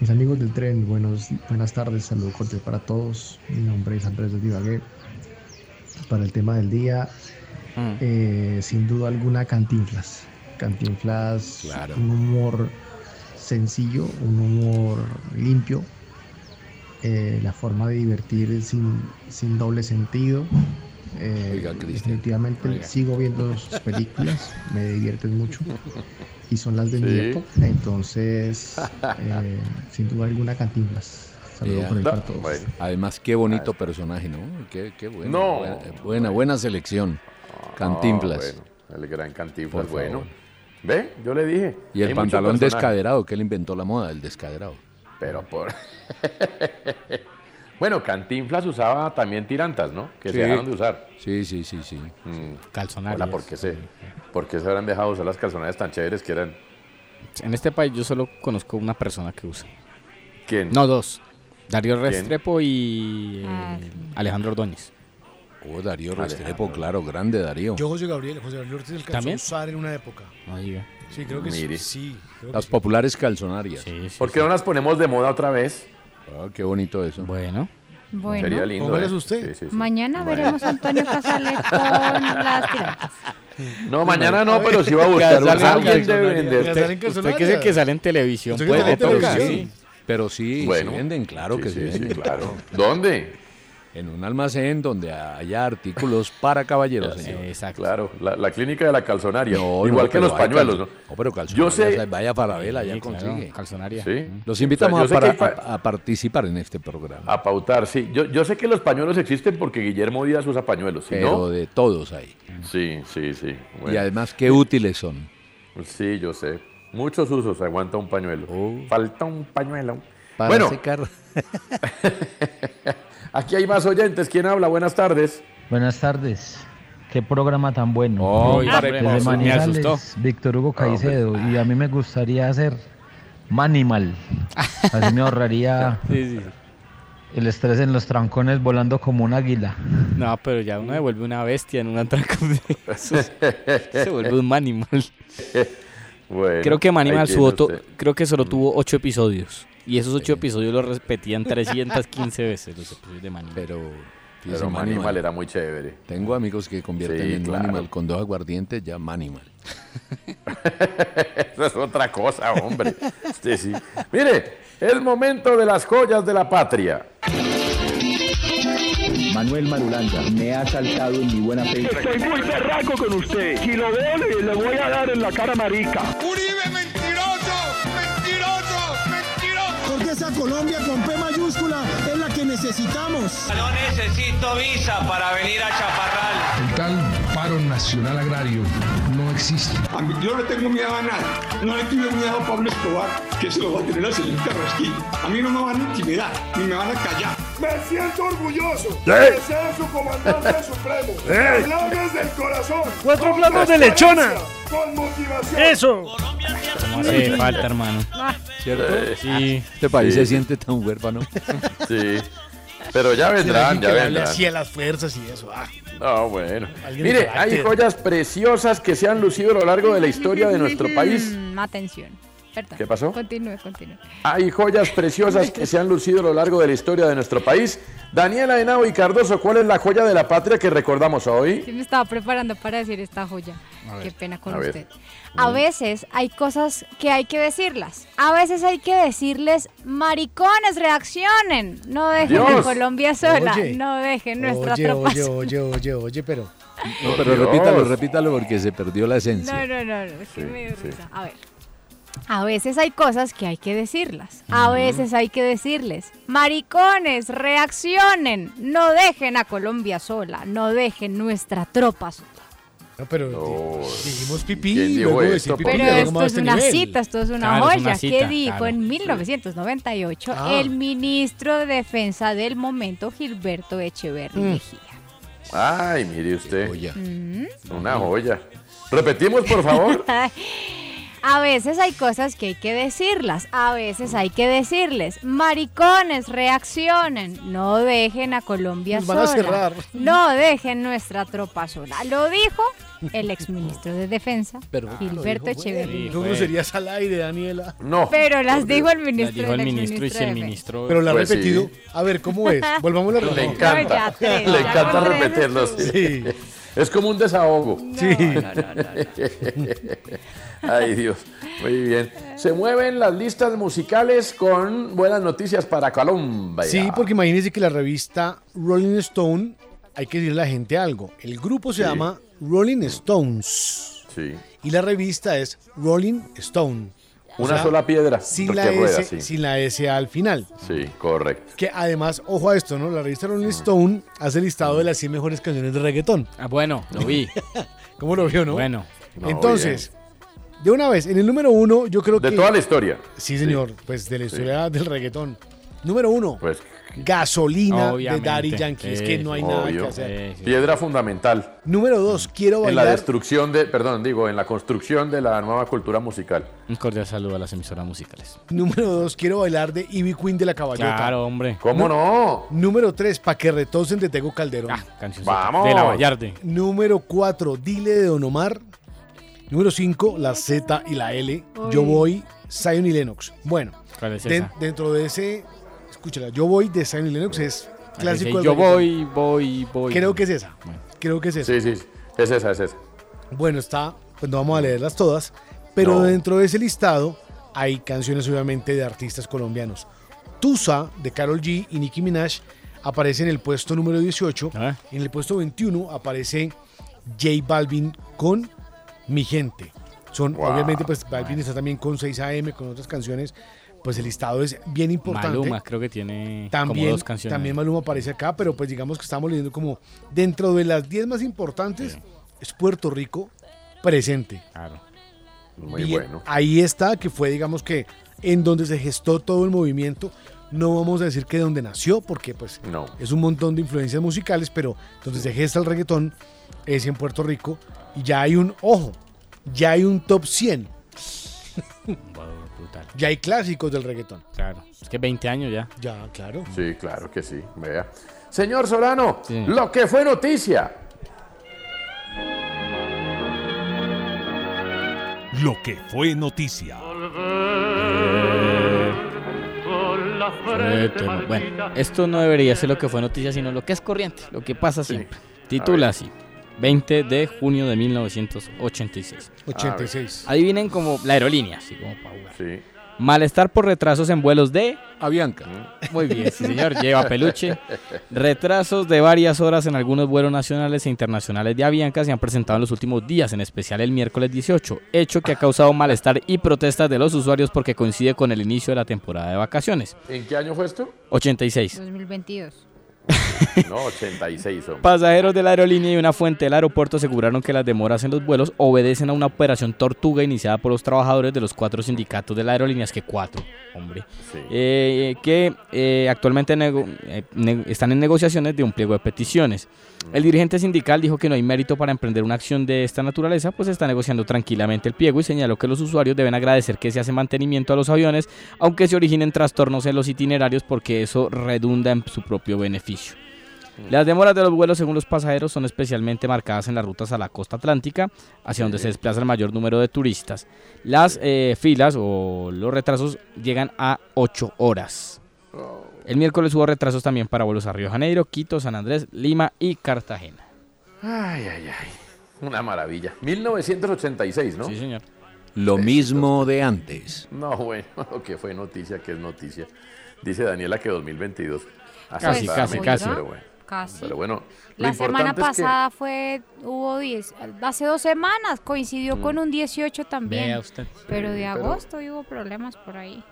Mis amigos del tren, buenos, buenas tardes, saludos cordial para todos. Mi nombre es Andrés de Ibagué. Para el tema del día, eh, sin duda alguna, Cantinflas. Cantinflas, un humor sencillo, un humor limpio, eh, la forma de divertir sin, sin doble sentido. Eh, Oiga, definitivamente oiga. sigo viendo sus películas, me divierten mucho y son las de mi Sí. época. Entonces, eh, sin duda alguna, Cantinflas. Saludos Vea. por ahí para todos. Además, qué bonito personaje, ¿no? Qué, qué bueno. No. Buena, buena, buena selección. Cantinflas. Ah, bueno, el gran Cantinflas, Por bueno. favor. ¿Ve? Yo le dije. Y el pantalón descaderado, que él inventó la moda, el descaderado. Pero por. bueno, Cantinflas usaba también tirantas, ¿no? Que Sí. se dejaron de usar. Sí, sí, sí, sí. Calzonarias. Hola, ¿por qué se, por qué se habrán dejado de usar las calzonarias tan chéveres que eran? En este país yo solo conozco una persona que usa. ¿Quién? No, dos. Darío ¿Quién? Restrepo y eh, Ah, Alejandro Ordóñez. Oh, Darío Restrepo, claro, grande Darío. Yo, José Gabriel, José Gabriel Ortiz alcanzó ¿También? a usar en una época. Ahí va. Sí, creo que Mire. sí. creo que Las sí. populares calzonarias. ¿Por qué no las ponemos de moda otra vez? Ah, qué bonito eso. Bueno. Bueno. Sería lindo. ¿eh? usted. Sí, sí, sí. Mañana Bueno. veremos a Antonio Casale con las tirantas. No, mañana no, pero sí va a buscar alguien vender. Usted- usted que es el que sale en televisión, Puede, pero sí. Pero sí, Bueno. sí venden, claro Sí, que sí, sí claro. ¿Dónde? En un almacén donde haya artículos para caballeros. Exacto. Claro, la, la clínica de la calzonaria. No, Igual no, que los pañuelos, cal- ¿no? No, pero Yo calzonaria, sé. vaya para Vela, ya Sí, claro, consigue. calzonaria. Sí. Los invitamos O sea, yo a, para- participar en este programa. A pautar, sí. Yo, yo sé que los pañuelos existen porque Guillermo Díaz usa pañuelos, ¿sí, Pero no? de todos hay. Sí, sí, sí. Y además, qué útiles son. Sí, yo sé. Muchos usos aguanta un pañuelo. Falta un pañuelo. Oh. Para bueno, secar. aquí hay más oyentes. ¿Quién habla? Buenas tardes. Buenas tardes. Qué programa tan bueno. Oh, Desde me asustó. Víctor Hugo Caicedo. Y a mí me gustaría hacer Manimal. Así me ahorraría Sí, sí. el estrés en los trancones volando como un águila. No, pero ya uno devuelve una bestia en un esos. Se vuelve un Manimal. Bueno, Creo que Manimal su usted. creo que solo tuvo ocho episodios. Y esos ocho episodios los repetían 315 veces los episodios de Manimal. Pero, Pero fíjese, Manimal era muy chévere. Tengo amigos que convierten Sí, en claro. Manimal con dos aguardientes, ya Manimal. Eso es otra cosa, hombre. Sí, sí. Mire, es momento de las joyas de la patria. Manuel Marulanda me ha saltado en mi buena fe. Estoy muy berraco con usted. Si lo veo, le, voy a dar en la cara marica. ¡Uribe! Colombia con P mayúscula es la que necesitamos. No necesito visa para venir a Chaparral. El tal paro nacional agrario no existe. A mí, yo no le tengo miedo a nada. No le tuve miedo a Pablo Escobar, que se lo va a tener al señor Carrasquillo. A mí no me van a intimidar, ni me van a callar. Me siento orgulloso Sí. de ser su comandante supremo. ¡Eh! Hablarles del corazón. Cuatro platos de lechona. Con motivación. Eso. ¿Cómo hace falta, hermano? ¿Cierto? Sí. Este país Sí. se siente tan huérfano. Sí. Pero ya vendrán, ya vendrán. así a las fuerzas y eso. Ah. No, bueno. Mire, hay joyas preciosas que se han lucido a lo largo de la historia de nuestro país. Mm, Atención. Perdón. ¿Qué pasó? Continúe, continúe. Hay joyas preciosas que se han lucido a lo largo de la historia de nuestro país. Daniela Henao y Cardoso, ¿cuál es la joya de la patria que recordamos hoy? Sí me estaba preparando para decir esta joya. Qué pena con a ver. usted. A veces hay cosas que hay que decirlas. A veces hay que decirles, maricones, reaccionen. No dejen a. Colombia sola. Oye. no dejen nuestra Oye, tropa oye, sola. oye, oye, oye, pero. No, pero repítalo, repítalo porque se perdió la esencia. No, no, no, no, es que Sí, me dio sí. risa. A ver. A veces hay cosas que hay que decirlas. A veces hay que decirles, maricones, reaccionen. No dejen a Colombia sola. No dejen nuestra tropa sola. No, pero di- dijimos pipí ¿quién y dijo luego esto, decir pipí. por Pero esto es este una nivel. cita, esto es una Claro, es joya. ¿Qué dijo claro. en 1998 Ah. el ministro de Defensa del momento, Gilberto Echeverri Mm. Mejía? Ay, mire usted. Mm. Una joya. Repetimos, por favor. A veces hay cosas que hay que decirlas, a veces hay que decirles, maricones, reaccionen, no dejen a Colombia Nos van a sola, cerrar. no dejen nuestra tropa sola. Lo dijo el exministro de Defensa, Pero Gilberto Echeverri. No groserías al aire, Daniela. No. Pero las dijo el ministro, dijo el el ministro y si el ministro... Pero la ha Pues sí. repetido. A ver, ¿cómo es? Volvamos a la Le encanta. tres, Le ya encanta repetirlo. sí. Es como un desahogo. Sí. Ay, Dios. Muy bien. Se mueven las listas musicales con buenas noticias para Colombia. Sí, porque imagínense que la revista Rolling Stone, hay que decirle a la gente algo. El grupo se Sí. llama Rolling Stones Sí. y la revista es Rolling Stone. O Una sea, sola piedra. Sin la, rueda, S, sí. sin la S al final. Sí, correcto. Que además, ojo a esto, ¿no? La revista Rolling Stone hace listado de las 100 mejores canciones de reggaetón. Ah, bueno, lo vi. ¿Cómo lo vio, no? Bueno. No, Entonces, de una vez, en el número uno, yo creo De que. toda la historia. Sí, señor, pues de la historia del reggaetón. Número uno, Pues, gasolina de. Daddy Yankee. Es que no hay nada que hacer. Piedra fundamental Número dos, quiero en la bailar. destrucción de, perdón, digo, en la construcción de la nueva cultura musical. Un cordial saludo a las emisoras musicales. Número dos, quiero bailar de Ivy Queen de la Caballota. Claro, hombre. ¿Cómo no? Número tres, pa' que retosen de Tego Calderón. Ah, canción Vamos. de la Vallarde. Número cuatro, Dile de Don Omar. Número cinco, la Z y la L. Yo voy, Zion y Lennox. Bueno, ¿Cuál es den- esa? dentro de ese, escúchala, Yo voy de y Lennox es clásico. Dice, del Yo voy, voy, voy. Creo que es esa. Creo que es esa. Sí, sí, es esa, es esa. Bueno, está, pues no vamos a leerlas todas, pero No. dentro de ese listado hay canciones obviamente de artistas colombianos. Tusa de Carol G y Nicki Minaj aparece en el puesto número 18. En el puesto 21 aparece J Balvin con Mi Gente. Son, Wow. obviamente, pues Balvin está también con 6 AM, con otras canciones. Pues el listado es bien importante. Maluma creo que tiene También, como dos canciones. también Maluma aparece acá, pero pues digamos que estamos leyendo como dentro de las 10 más importantes es Puerto Rico presente. Claro. Muy Bien, bueno. Ahí está, que fue digamos que en donde se gestó todo el movimiento. No vamos a decir que donde nació, porque pues No. es un montón de influencias musicales, pero donde se gesta el reggaetón es en Puerto Rico. Y ya hay un, ojo, ya hay un top 100. Brutal. Ya hay clásicos del reggaetón. Claro. Es que 20 años ya. Ya, claro. Sí, claro que sí. Vea. Señor Solano, lo que fue noticia. Lo que fue noticia. Eh, tema. Bueno, esto no debería ser lo que fue noticia, sino lo que es corriente, lo que pasa siempre. Titula así. 20 de junio de 1986. 86. Adivinen como la aerolínea, así como para jugar. Sí. Malestar por retrasos en vuelos de Avianca. Muy bien, sí señor, lleva peluche. Retrasos de varias horas en algunos vuelos nacionales e internacionales de Avianca se han presentado en los últimos días, en especial el miércoles 18, hecho que ha causado malestar y protestas de los usuarios porque coincide con el inicio de la temporada de vacaciones. ¿En qué año fue esto? 86. 2022. No, 86. hombre. Pasajeros de la aerolínea y una fuente del aeropuerto aseguraron que las demoras en los vuelos obedecen a una operación tortuga iniciada por los trabajadores de los cuatro sindicatos de la aerolínea, es que cuatro, hombre, eh, que eh, actualmente nego- eh, ne- están en negociaciones de un pliego de peticiones. El dirigente sindical dijo que no hay mérito para emprender una acción de esta naturaleza, pues está negociando tranquilamente el pliego y señaló que los usuarios deben agradecer que se hace mantenimiento a los aviones, aunque se originen trastornos en los itinerarios porque eso redunda en su propio beneficio. Las demoras de los vuelos según los pasajeros son especialmente marcadas en las rutas a la costa atlántica, hacia donde se desplaza el mayor número de turistas. Las eh, filas o los retrasos llegan a 8 horas. El miércoles hubo retrasos también para vuelos a Río Janeiro, Quito, San Andrés, Lima y Cartagena. Ay, ay, ay. Una maravilla. 1986, ¿no? Sí, señor. Lo mismo de antes. No, bueno, lo que fue noticia, que es noticia. Dice Daniela que 2022. Casi, Acertadamente, casi, casi. Pero bueno, Casi. pero bueno lo La semana importante es que- pasada fue, hubo 10, hace dos semanas coincidió con un 18 también. Vea usted. Pero de pero- agosto hubo problemas por ahí.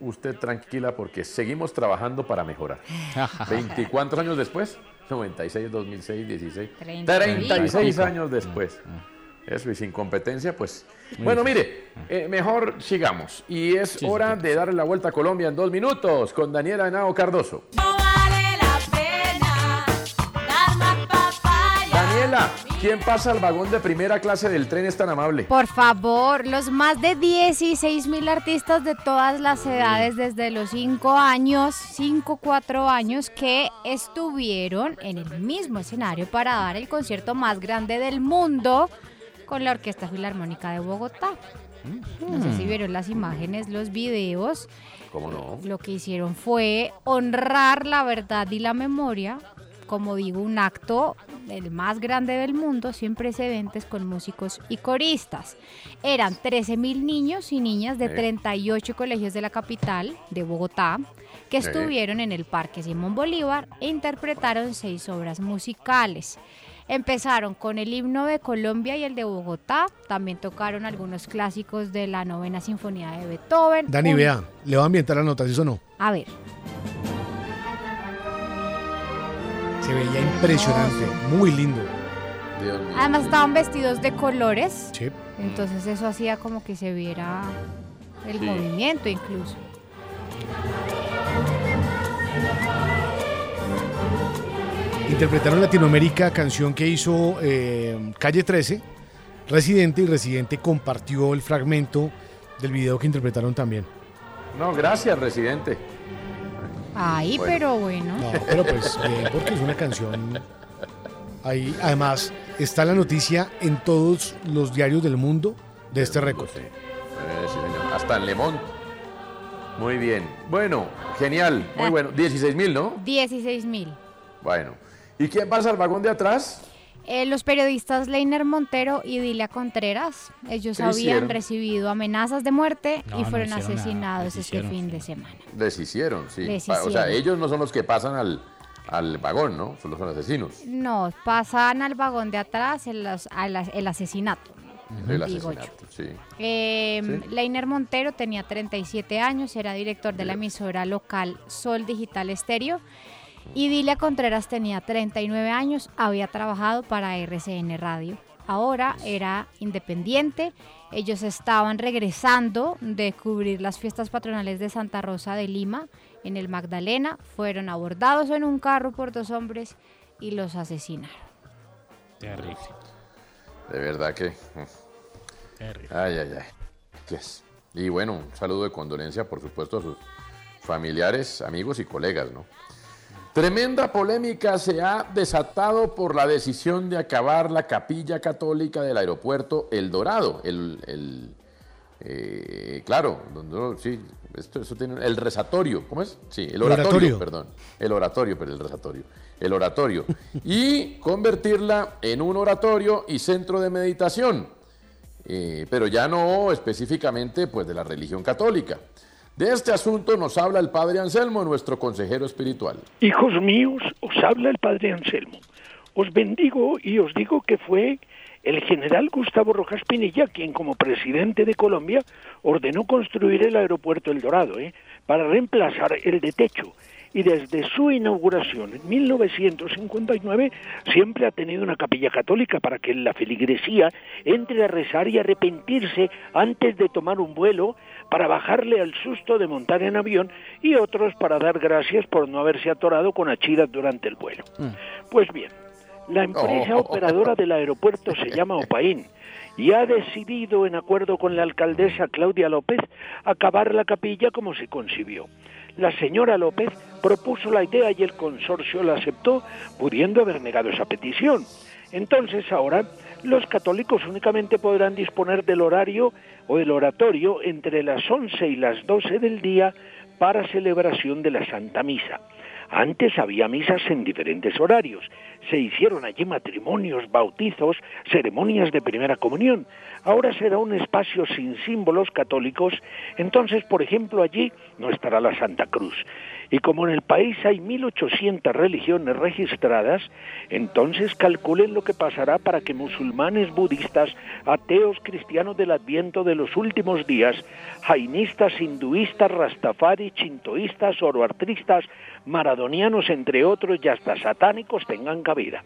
Usted tranquila porque seguimos trabajando para mejorar. ¿24 años después? 96, 2006, 16. 30 36 pico. años después. Eso, y sin competencia, pues. Bueno, mire, eh, mejor sigamos. Y es hora de darle la vuelta a Colombia en dos minutos con Daniela Henao Cardoso. ¿Quién pasa al vagón de primera clase del tren es tan amable? Por favor, los más de 16 mil artistas de todas las edades, desde los 5 años, 5, 4 años, que estuvieron en el mismo escenario para dar el concierto más grande del mundo con la Orquesta Filarmónica de Bogotá. No sé si vieron las imágenes, los videos. ¿Cómo no? Lo que hicieron fue honrar la verdad y la memoria, como digo, un acto el más grande del mundo, sin precedentes con músicos y coristas. Eran 13 mil niños y niñas de Sí. 38 colegios de la capital, de Bogotá, que estuvieron en el Parque Simón Bolívar e interpretaron seis obras musicales. Empezaron con el himno de Colombia y el de Bogotá. También tocaron algunos clásicos de la novena sinfonía de Beethoven. Dani, un- vea, ¿le va a ambientar la nota, ¿sí o no? A ver. Se veía impresionante, muy lindo. Además estaban vestidos de colores. Sí. Entonces eso hacía como que se viera el Sí. movimiento incluso. Interpretaron Latinoamérica, canción que hizo eh, Calle 13, Residente, y Residente compartió el fragmento del video que interpretaron también. No, gracias, residente. Ay, Bueno. pero bueno. No, pero pues bien, porque es una canción. Ahí, además, está la noticia en todos los diarios del mundo de este récord. Eh, sí, señor. Hasta en Le Monde. Muy bien. Bueno, genial. Muy Ah. bueno. 16 mil, ¿no? 16 mil. Bueno. ¿Y quién pasa al vagón de atrás? Eh, los periodistas Leiner Montero y Dilia Contreras, ellos ¿Qué habían hicieron? recibido amenazas de muerte No, y fueron asesinados este fin de semana. Les hicieron, sí. Les O sea, ellos no son los que pasan al, al vagón, ¿no? Son asesinos. No, pasan al vagón de atrás el, el asesinato. El asesinato, sí. Eh, Sí. Leiner Montero tenía 37 años, era director de la emisora local Sol Digital Estéreo. Y Dilia Contreras tenía 39 años, había trabajado para RCN Radio. Ahora era independiente. Ellos estaban regresando de cubrir las fiestas patronales de Santa Rosa de Lima en el Magdalena. Fueron abordados en un carro por dos hombres y los asesinaron. Terrible. De verdad que. Terrible. Ay, ay, ay. Yes. Y bueno, un saludo de condolencia, por supuesto, a sus familiares, amigos y colegas, ¿no? Tremenda polémica se ha desatado por la decisión de acabar la capilla católica del aeropuerto El Dorado. El, el, eh, claro, donde, sí, esto, eso tiene el rezatorio, ¿cómo es? Sí, el oratorio, oratorio. perdón. El oratorio, pero el rezatorio. El oratorio. y convertirla en un oratorio y centro de meditación. Eh, pero ya no específicamente pues de la religión católica. De este asunto nos habla el padre Anselmo, nuestro consejero espiritual. Hijos míos, os habla el padre Anselmo. Os bendigo y os digo que fue el general Gustavo Rojas Pinilla quien como presidente de Colombia ordenó construir el aeropuerto El Dorado ¿eh? para reemplazar el de techo. Y desde su inauguración en 1959 siempre ha tenido una capilla católica para que la feligresía entre a rezar y arrepentirse antes de tomar un vuelo para bajarle al susto de montar en avión y otros para dar gracias por no haberse atorado con achiras durante el vuelo. Pues bien, la empresa Oh. operadora del aeropuerto se llama Opaín y ha decidido, en acuerdo con la alcaldesa Claudia López, acabar la capilla como se concibió. La señora López propuso la idea y el consorcio la aceptó, pudiendo haber negado esa petición. Entonces ahora los católicos únicamente podrán disponer del horario o del oratorio entre las 11 y las 12 del día para celebración de la Santa Misa. Antes había misas en diferentes horarios. Se hicieron allí matrimonios, bautizos, ceremonias de primera comunión. Ahora será un espacio sin símbolos católicos. Entonces, por ejemplo, allí no estará la Santa Cruz. Y como en el país hay 1.800 religiones registradas, entonces calculen lo que pasará para que musulmanes, budistas, ateos, cristianos del Adviento de los últimos días, jainistas, hinduistas, rastafari, chintoístas, oroartristas, maradonianos, entre otros, y hasta satánicos tengan cabida.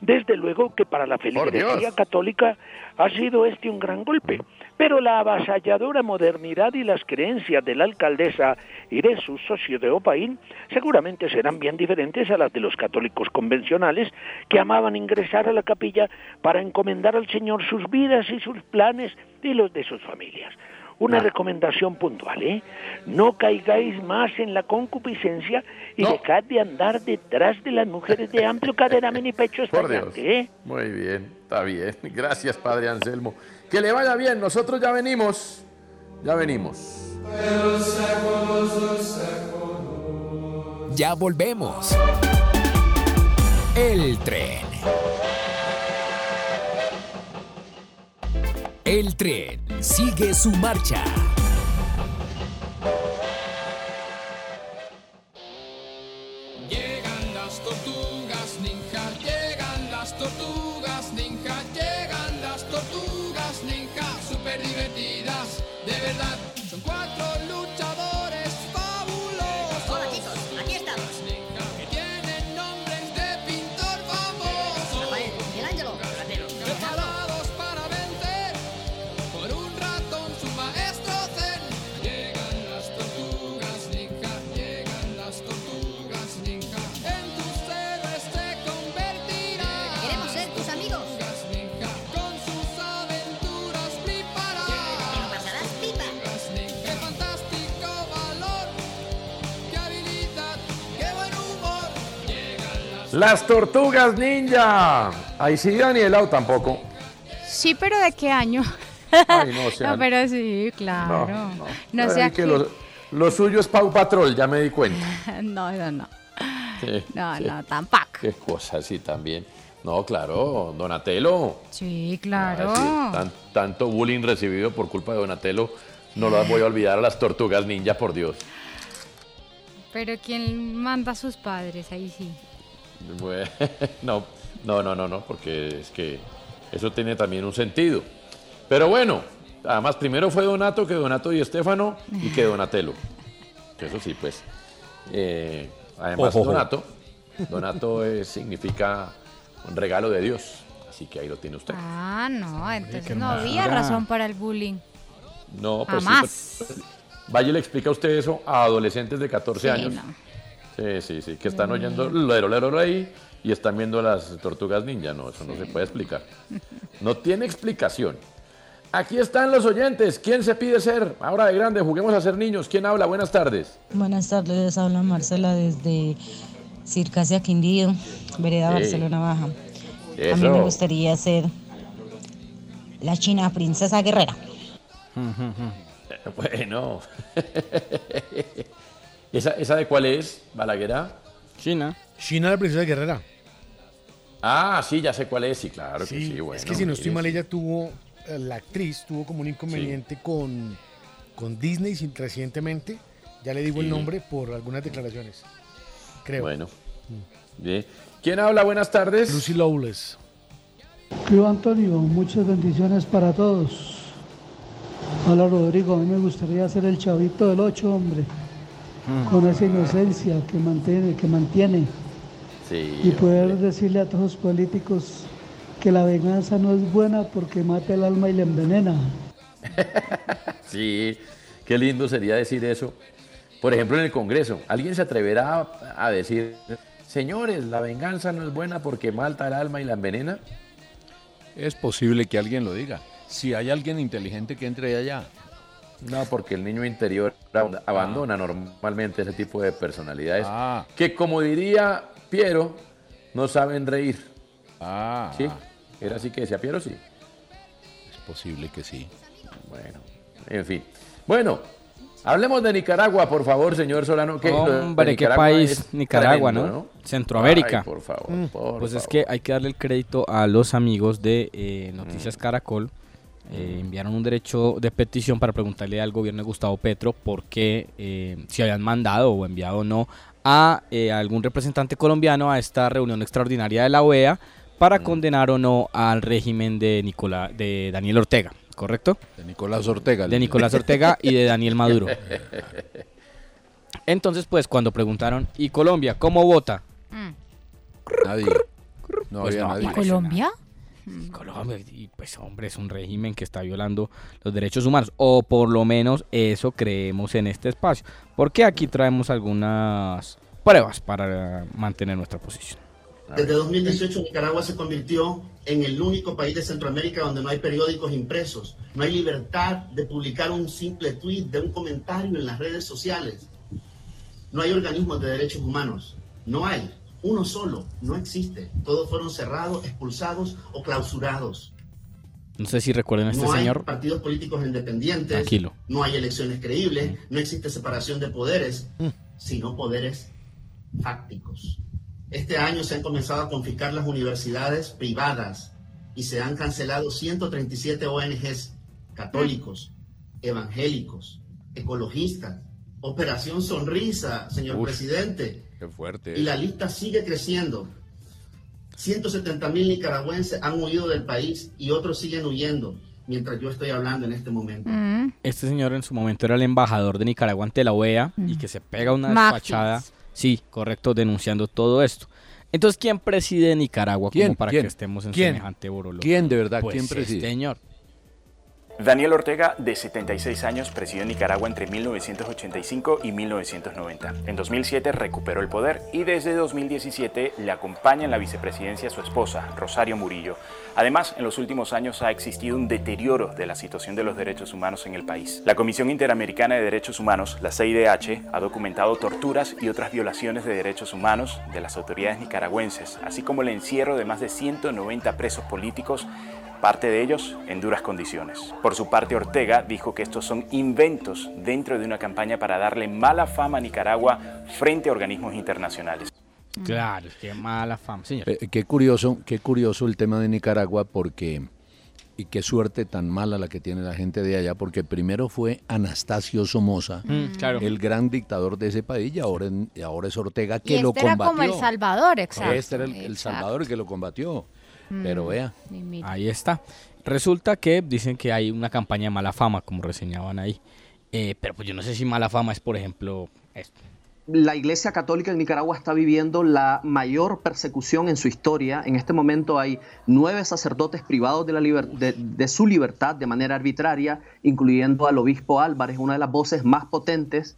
Desde luego que para la feligresía católica ha sido este un gran golpe, pero la avasalladora modernidad y las creencias de la alcaldesa y de su socio de Opaín seguramente serán bien diferentes a las de los católicos convencionales que amaban ingresar a la capilla para encomendar al Señor sus vidas y sus planes y los de sus familias. Una recomendación puntual, ¿eh? No caigáis más en la concupiscencia y dejad de andar detrás de las mujeres de amplio caderamen y pecho Por Dios. ¿eh? Muy bien, está bien. Gracias, padre Anselmo. Que le vaya bien, nosotros ya venimos. Ya venimos. Ya volvemos. El tren. El tren sigue su marcha. Las tortugas ninja. Ahí sí, Daniela, o tampoco. Sí, pero ¿de qué año? Ay, no, o sea, no, pero sí, claro. No, Ay, sea que lo, lo suyo es Pau Patrol, ya me di cuenta. no, no, no. Sí, No, sí. no, tampoco. Qué cosa así también. No, claro, Donatello. Sí, claro. Ah, sí, tan- tanto bullying recibido por culpa de Donatello, no lo voy a olvidar a las tortugas ninja, por Dios. Pero ¿quién manda a sus padres? Ahí sí. Bueno, no, no, no, no, no, porque es que eso tiene también un sentido. Pero bueno, además primero fue Donato que Donato y Estefano y que Donatello. Que eso sí, pues. eh, además, Ojo, ojo. Donato, Donato eh, significa un regalo de Dios. Así que ahí lo tiene usted. Ah, no, entonces no había razón para el bullying. No, pues sí, Jamás. pues, vaya y le explica a usted eso a adolescentes de 14 Sí, años. no. Sí, sí, sí, que están oyendo lero, lero, ahí y están viendo las tortugas ninja. No, eso no se puede explicar. No tiene explicación. Aquí están los oyentes. ¿Quién se pide ser? Ahora de grande, juguemos a ser niños. ¿Quién habla? Buenas tardes. Buenas tardes, habla Marcela desde Circasia Quindío, Vereda Sí. Barcelona Baja. A mí me gustaría ser la china princesa guerrera. Bueno. ¿Esa, ¿Esa de cuál es, Balaguera? China. China, la princesa guerrera. Ah, sí, ya sé cuál es. Sí, claro que sí. Bueno, es que si no estoy mal, sí. ella tuvo, eh, la actriz tuvo como un inconveniente con, con Disney sin- recientemente. Ya le digo el Sí. nombre por algunas declaraciones. Creo. Bueno. Bien. ¿Quién habla? Buenas tardes. Lucy Lowless. Yo, Antonio, muchas bendiciones para todos. Hola, Rodrigo. A mí me gustaría ser el chavito del 8, hombre. Con esa inocencia que mantiene, que mantiene. Sí. Y poder decirle a todos los políticos que la venganza no es buena porque mata el alma y la envenena. Sí, qué lindo sería decir eso. Por ejemplo, en el Congreso, ¿alguien se atreverá a, a decir, señores, la venganza no es buena porque malta el alma y la envenena? Es posible que alguien lo diga. Si hay alguien inteligente que entre allá. No, porque el niño interior ab- abandona normalmente ese tipo de personalidades que, como diría Piero, no saben reír. Ah. ¿Sí? ¿Era así que decía Piero? Sí. Es posible que sí. Bueno, en fin. Bueno, hablemos de Nicaragua, por favor, señor Solano. que Hombre, qué Nicaragua país, Nicaragua, tremendo, ¿no? Centroamérica. Ay, por favor, Mm. por pues es que hay que darle el crédito a los amigos de eh, Noticias Caracol. Eh, enviaron un derecho de petición para preguntarle al gobierno de Gustavo Petro por qué, eh, si habían mandado o enviado o no a eh, algún representante colombiano a esta reunión extraordinaria de la OEA para condenar o no al régimen de, Nicolás, de Daniel Ortega, ¿correcto? De Nicolás Ortega. De Nicolás Ortega y de Daniel Maduro. Entonces, pues, cuando preguntaron, ¿y Colombia cómo vota? Nadie. No Pues había no, nadie. parece ¿Colombia? Colombia, y pues hombre, es un régimen que está violando los derechos humanos, o por lo menos eso creemos en este espacio, porque aquí traemos algunas pruebas para mantener nuestra posición. Desde 2018 Nicaragua se convirtió en el único país de Centroamérica donde no hay periódicos impresos, no hay libertad de publicar un simple tweet, de un comentario en las redes sociales, no hay organismos de derechos humanos, no hay, uno solo, no existe, todos fueron cerrados, expulsados o clausurados. No sé si recuerden a este no hay señor. partidos políticos independientes, Tranquilo. no hay elecciones creíbles, no existe separación de poderes, sino poderes fácticos. Este año se han comenzado a confiscar las universidades privadas y se han cancelado 137 ONGs católicos, evangélicos, ecologistas. Operación Sonrisa, señor Uf, presidente. Qué fuerte. Y la lista sigue creciendo. 170 mil nicaragüenses han huido del país y otros siguen huyendo mientras yo estoy hablando en este momento. Este señor en su momento era el embajador de Nicaragua ante la OEA y que se pega una despachada, sí, correcto, denunciando todo esto. Entonces, ¿quién preside Nicaragua ¿Quién? como para ¿Quién? que estemos en ¿Quién? semejante borolo? ¿Quién de verdad? Pues ¿Quién este preside? señor. Daniel Ortega, de 76 años, presidió Nicaragua entre 1985 y 1990. En 2007 recuperó el poder y desde 2017 le acompaña en la vicepresidencia su esposa, Rosario Murillo. Además, en los últimos años ha existido un deterioro de la situación de los derechos humanos en el país. La Comisión Interamericana de Derechos Humanos, la CIDH, ha documentado torturas y otras violaciones de derechos humanos de las autoridades nicaragüenses, así como el encierro de más de 190 presos políticos parte de ellos en duras condiciones. Por su parte, Ortega dijo que estos son inventos dentro de una campaña para darle mala fama a Nicaragua frente a organismos internacionales. Claro, qué mala fama, señor. Eh, qué curioso, qué curioso el tema de Nicaragua porque Y qué suerte tan mala la que tiene la gente de allá, porque primero fue Anastasio Somoza, Mm, claro. el gran dictador de ese país, y ahora, en- y ahora es Ortega Y que lo este era combatió. como El Salvador, exacto. Este era el, el exacto. Salvador que lo combatió. Pero Mm. vea. Ahí está. Resulta que dicen que hay una campaña de mala fama, como reseñaban ahí. Eh, pero pues yo no sé si mala fama es, por ejemplo, esto. La Iglesia Católica en Nicaragua está viviendo la mayor persecución en su historia. En este momento hay nueve sacerdotes privados de, la liber- de- de su libertad de manera arbitraria, incluyendo al obispo Álvarez, una de las voces más potentes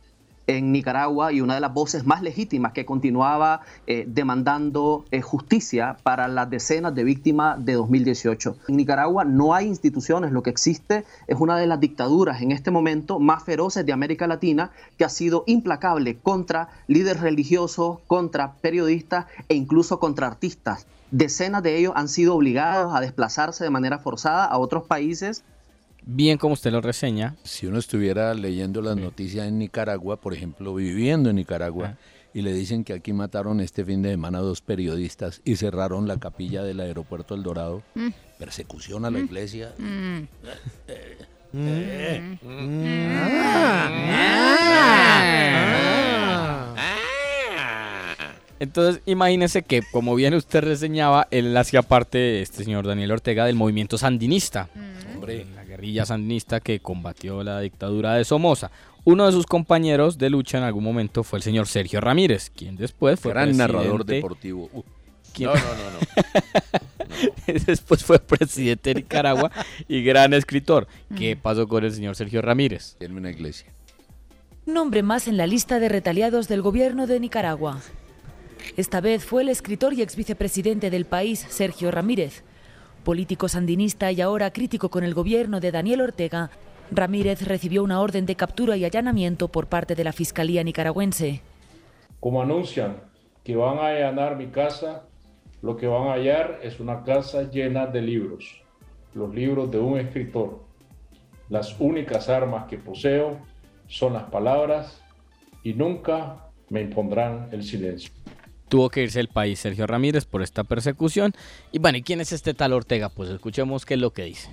en Nicaragua y una de las voces más legítimas que continuaba eh, demandando eh, justicia para las decenas de víctimas de 2018. En Nicaragua no hay instituciones, lo que existe es una de las dictaduras en este momento más feroces de América Latina que ha sido implacable contra líderes religiosos, contra periodistas e incluso contra artistas. Decenas de ellos han sido obligados a desplazarse de manera forzada a otros países Bien como usted lo reseña. si uno estuviera leyendo las noticias en Nicaragua, por ejemplo, viviendo en Nicaragua, y le dicen que aquí mataron este fin de semana a dos periodistas y cerraron la capilla del aeropuerto El Dorado, Mm. persecución a la Mm. iglesia. Mm. Entonces, imagínese que, como bien usted reseñaba, él hacía parte, este señor Daniel Ortega, del movimiento sandinista. Hombre, guerrilla sandinista que combatió la dictadura de Somoza. Uno de sus compañeros de lucha en algún momento fue el señor Sergio Ramírez, quien después fue Gran narrador presidente- deportivo. Uh. quien- No, no, no, después fue presidente de Nicaragua y gran escritor. ¿Qué pasó con el señor Sergio Ramírez? En una iglesia. Un nombre más en la lista de retaliados del gobierno de Nicaragua. Esta vez fue el escritor y ex vicepresidente del país, Sergio Ramírez. Político sandinista y ahora crítico con el gobierno de Daniel Ortega, Ramírez recibió una orden de captura y allanamiento por parte de la Fiscalía nicaragüense. Como anuncian que van a allanar mi casa, lo que van a hallar es una casa llena de libros, los libros de un escritor. Las únicas armas que poseo son las palabras y nunca me impondrán el silencio. Tuvo que irse del país Sergio Ramírez por esta persecución. Y bueno, ¿y quién es este tal Ortega? Pues escuchemos qué es lo que dice.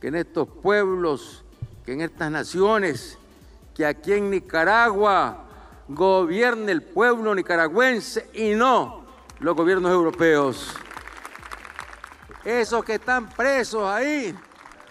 que en estos pueblos, que en estas naciones, que aquí en Nicaragua gobierne el pueblo nicaragüense y no los gobiernos europeos. Esos que están presos ahí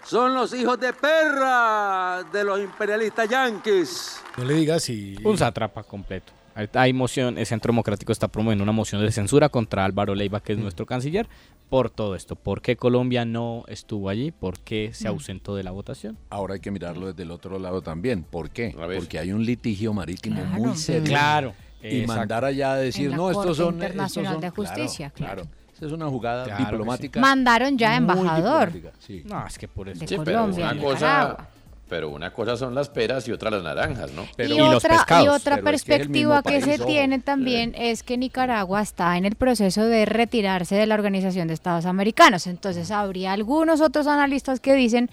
son los hijos de perra de los imperialistas yanquis. No le digas si... Un sátrapa completo. Hay moción, el Centro Democrático está promoviendo una moción de censura contra Álvaro Leiva, que es nuestro canciller, por todo esto. ¿Por qué Colombia no estuvo allí? ¿Por qué se Mm. ausentó de la votación? Ahora hay que mirarlo desde el otro lado también. ¿Por qué? Porque hay un litigio marítimo muy serio. Claro, Y exacto. mandar allá a decir, no, estos son... Internacional estos son- de Justicia, claro. Esa es una jugada Claro diplomática. Mandaron ya embajador. sí. No, es que por eso. De Sí, pero Colombia, una cosa. Pero una cosa son las peras y otra las naranjas, ¿no? y, otra, y otra perspectiva que, se tiene también es que Nicaragua está en el proceso de retirarse de la Organización de Estados Americanos. Entonces habría algunos otros analistas que dicen,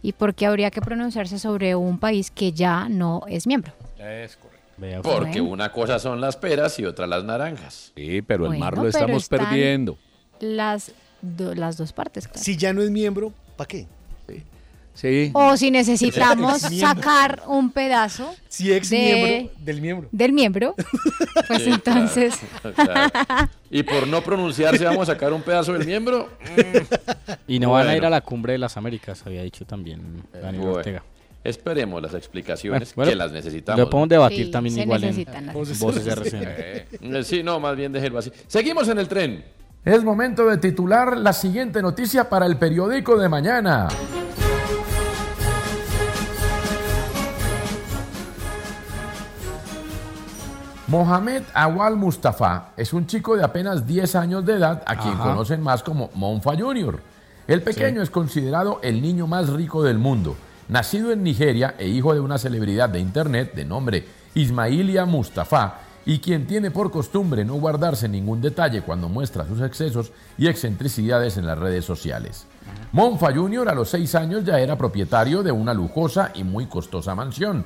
¿y por qué habría que pronunciarse sobre un país que ya no es miembro? Es correcto. Porque Bueno. una cosa son las peras y otra las naranjas. Sí, pero el mar lo pero estamos perdiendo. Las, do- las dos partes, claro. Si ya no es miembro, ¿para qué? Sí. O si necesitamos sacar un pedazo Si ex de- miembro del miembro. del miembro, pues Sí, entonces... claro, claro. Y por no pronunciarse vamos a sacar un pedazo del miembro. Y no van a ir a la cumbre de las Américas, había dicho también Daniel Bueno, Ortega. Esperemos las explicaciones Bueno, que las necesitamos. lo podemos debatir Sí, también se igual en necesitan las voces cosas. RCN. Eh, Sí, no, más bien déjelo así. Seguimos en el tren. Es momento de titular la siguiente noticia para el periódico de mañana. Mohamed Awal Mustafa es un chico de apenas 10 años de edad a quien Ajá. conocen más como Monfa Jr. El pequeño es considerado el niño más rico del mundo. Nacido en Nigeria e hijo de una celebridad de internet de nombre Ismailia Mustafa, y quien tiene por costumbre no guardarse ningún detalle cuando muestra sus excesos y excentricidades en las redes sociales. Monfa Jr. a los 6 años ya era propietario de una lujosa y muy costosa mansión.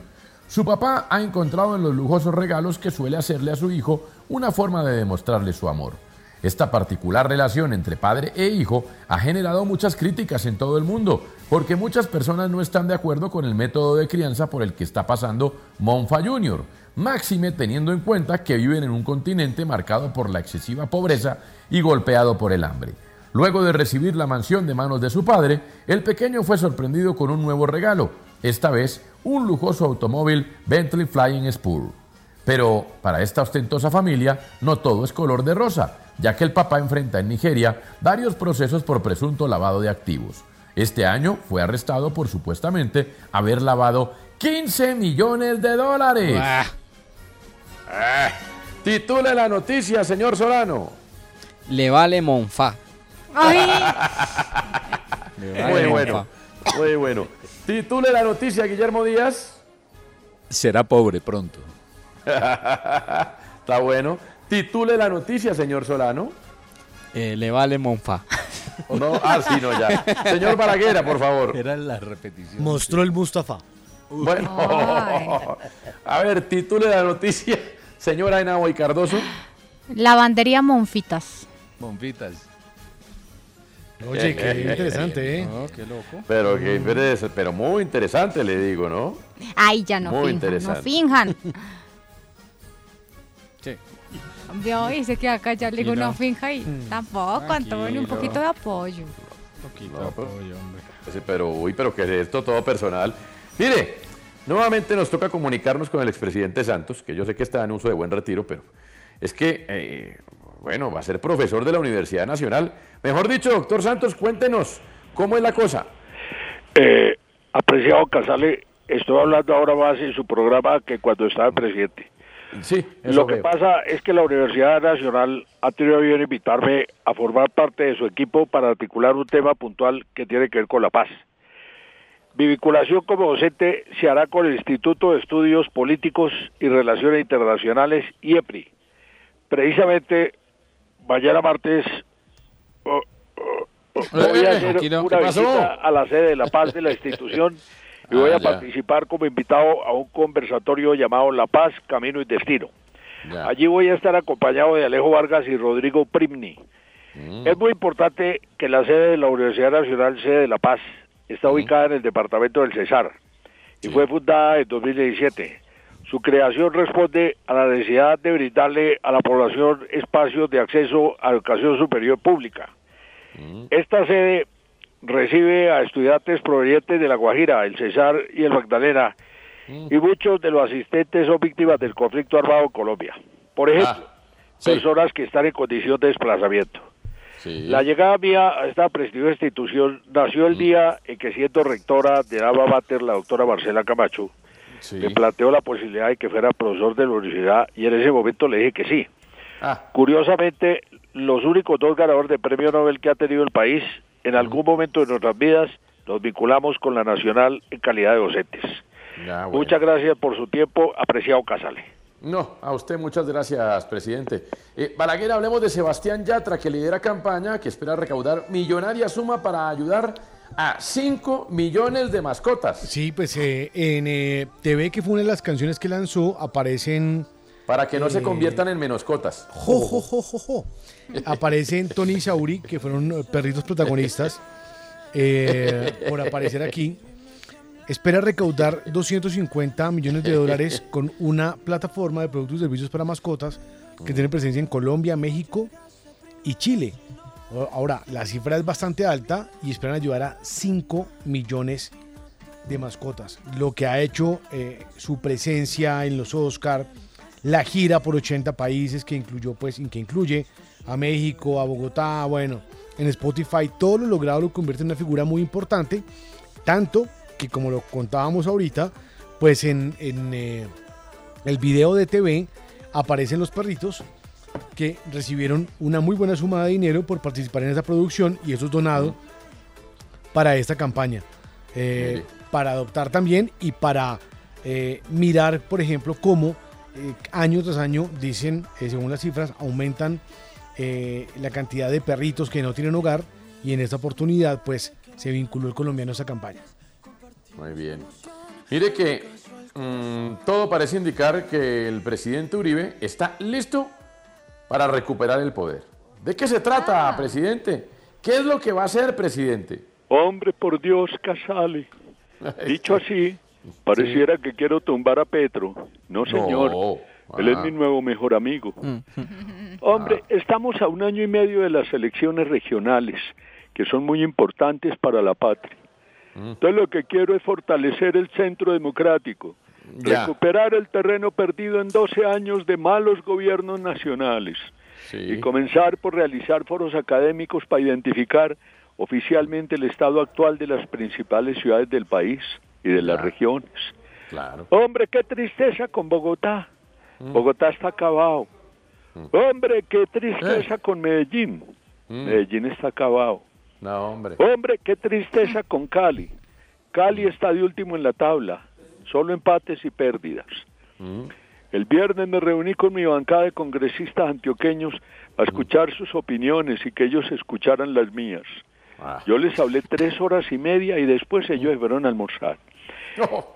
Su papá ha encontrado en los lujosos regalos que suele hacerle a su hijo una forma de demostrarle su amor. Esta particular relación entre padre e hijo ha generado muchas críticas en todo el mundo, porque muchas personas no están de acuerdo con el método de crianza por el que está pasando Monfa Jr., máxime teniendo en cuenta que viven en un continente marcado por la excesiva pobreza y golpeado por el hambre. Luego de recibir la mansión de manos de su padre, el pequeño fue sorprendido con un nuevo regalo, esta vez un lujoso automóvil Bentley Flying Spur. Pero para esta ostentosa familia no todo es color de rosa, ya que el papá enfrenta en Nigeria varios procesos por presunto lavado de activos. Este año fue arrestado por supuestamente haber lavado 15 millones de dólares. Ah, titule la noticia, señor Solano. Le vale Monfa. Le vale Muy bueno, muy bueno. Titule la noticia, Guillermo Díaz. Será pobre pronto. Está bueno. Titule la noticia, señor Solano. Eh, le vale Monfa. ¿O no? Ah, sí, no, ya. Señor Balaguera, por favor. Era la repetición. Mostró el Mustafa. Bueno, a ver, titule la noticia, señora Henao y Cardoso. Lavandería Monfitas. Monfitas. Oye, qué interesante, ¿eh? No, qué loco. Pero, qué interesa- pero muy interesante, le digo, ¿no? Ay, ya no Muy finjan, interesante. no finjan. Sí. Vio, y se queda callado, le digo, no finja y tampoco, Antonio, un poquito de apoyo. Poquito No, pero- apoyo, hombre. Pero, uy, pero que es esto todo personal. Mire, nuevamente nos toca comunicarnos con el expresidente Santos, que yo sé que está en uso de buen retiro, pero es que, eh, bueno, va a ser profesor de la Universidad Nacional. Mejor dicho, doctor Santos, cuéntenos, ¿cómo es la cosa? Eh, apreciado Casale, estoy hablando ahora más en su programa que cuando estaba presidente. Sí, Lo que veo. pasa es que la Universidad Nacional ha tenido bien invitarme a formar parte de su equipo para articular un tema puntual que tiene que ver con la paz. Mi vinculación como docente se hará con el Instituto de Estudios Políticos y Relaciones Internacionales, IEPRI. Precisamente mañana martes voy a hacer una visita a la sede de la paz de la institución y voy Ah, a participar como invitado a un conversatorio llamado La Paz, Camino y Destino. Allí voy a estar acompañado de Alejo Vargas y Rodrigo Primni. Mm. Es muy importante que la sede de la Universidad Nacional, sede de La Paz, está ubicada en el departamento del Cesar y fue fundada en 2017. Su creación responde a la necesidad de brindarle a la población espacios de acceso a educación superior pública. Esta sede recibe a estudiantes provenientes de La Guajira, el Cesar y el Magdalena, y muchos de los asistentes son víctimas del conflicto armado en Colombia. Por ejemplo, sí. personas que están en condición de desplazamiento. Sí. La llegada mía a esta prestigiosa institución nació el día en que siendo rectora de Alma Mater, la doctora Marcela Camacho, Sí. me planteó la posibilidad de que fuera profesor de la universidad y en ese momento le dije que sí. Ah, Curiosamente, los únicos dos ganadores de premio Nobel que ha tenido el país, en algún momento de nuestras vidas, nos vinculamos con la Nacional en calidad de docentes. ya, bueno. Muchas gracias por su tiempo, apreciado Casale. No, a usted muchas gracias, presidente. Eh, Balaguer, hablemos de Sebastián Yatra, que lidera campaña que espera recaudar millonaria suma para ayudar a 5 millones de mascotas. Sí, pues eh, en eh, TV, que fue una de las canciones que lanzó, aparecen... Para que no se Eh, conviertan en menoscotas. Jo, jo, jo, jo, jo. Aparecen Tony y Sauri, que fueron perritos protagonistas, eh, por aparecer aquí. Espera recaudar 250 millones de dólares con una plataforma de productos y servicios para mascotas que tiene presencia en Colombia, México y Chile. Ahora, la cifra es bastante alta y esperan ayudar a 5 millones de mascotas. Lo que ha hecho eh, su presencia en los Oscar, la gira por 80 países que incluyó, pues, que incluye a México, a Bogotá, bueno, en Spotify, todo lo logrado lo convierte en una figura muy importante, tanto que como lo contábamos ahorita, pues en, en, eh, el video de TV aparecen los perritos que recibieron una muy buena suma de dinero por participar en esa producción y eso es donado para esta campaña. Eh, para adoptar también y para eh, mirar, por ejemplo, cómo eh, año tras año, dicen, según las cifras, aumentan la cantidad de perritos que no tienen hogar y en esta oportunidad, pues, se vinculó el colombiano a esa campaña. Muy bien. Mire que mm, todo parece indicar que el presidente Uribe está listo para recuperar el poder. ¿De qué se trata, presidente? ¿Qué es lo que va a hacer, presidente? Hombre, por Dios, Casale. Dicho así, pareciera que quiero tumbar a Petro. No, señor. No. Él es Ah. mi nuevo mejor amigo. Hombre, estamos a un año y medio de las elecciones regionales, que son muy importantes para la patria. Entonces lo que quiero es fortalecer el centro democrático, Ya. recuperar el terreno perdido en 12 años de malos gobiernos nacionales y comenzar por realizar foros académicos para identificar oficialmente el estado actual de las principales ciudades del país y de las regiones. Claro. Hombre, qué tristeza con Bogotá. Bogotá está acabado. Hombre, qué tristeza con Medellín. Medellín está acabado. No, hombre. Hombre, qué tristeza con Cali. Cali está de último en la tabla. Solo empates y pérdidas. El viernes me reuní con mi bancada de congresistas antioqueños a escuchar sus opiniones y que ellos escucharan las mías. Yo les hablé tres horas y media y después ellos se fueron a almorzar.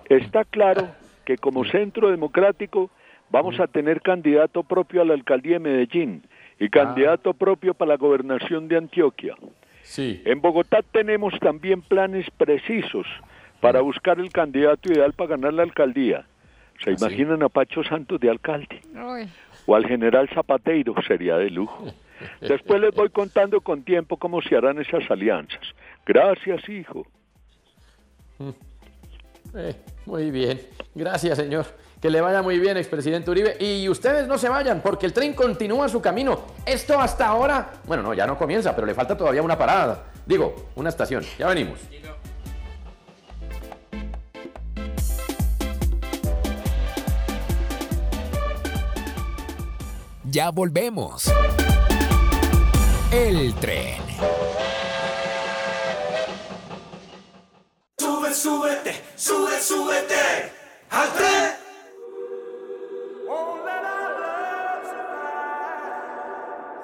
Está claro que como centro democrático vamos a tener candidato propio a la alcaldía de Medellín y candidato propio para la gobernación de Antioquia. Sí. En Bogotá tenemos también planes precisos para buscar el candidato ideal para ganar la alcaldía. ¿Se imaginan a Pacho Santos de alcalde? O al general Zapateiro, sería de lujo. Después les voy contando con tiempo cómo se harán esas alianzas. Gracias, hijo. Eh, muy bien. Gracias, señor. Que le vaya muy bien, expresidente Uribe. Y ustedes no se vayan, porque el tren continúa su camino. Esto hasta ahora, bueno, no, ya no comienza, pero le falta todavía una parada. Digo, una estación. Ya venimos. Ya volvemos. El tren. Sube, súbete, sube, súbete al tren.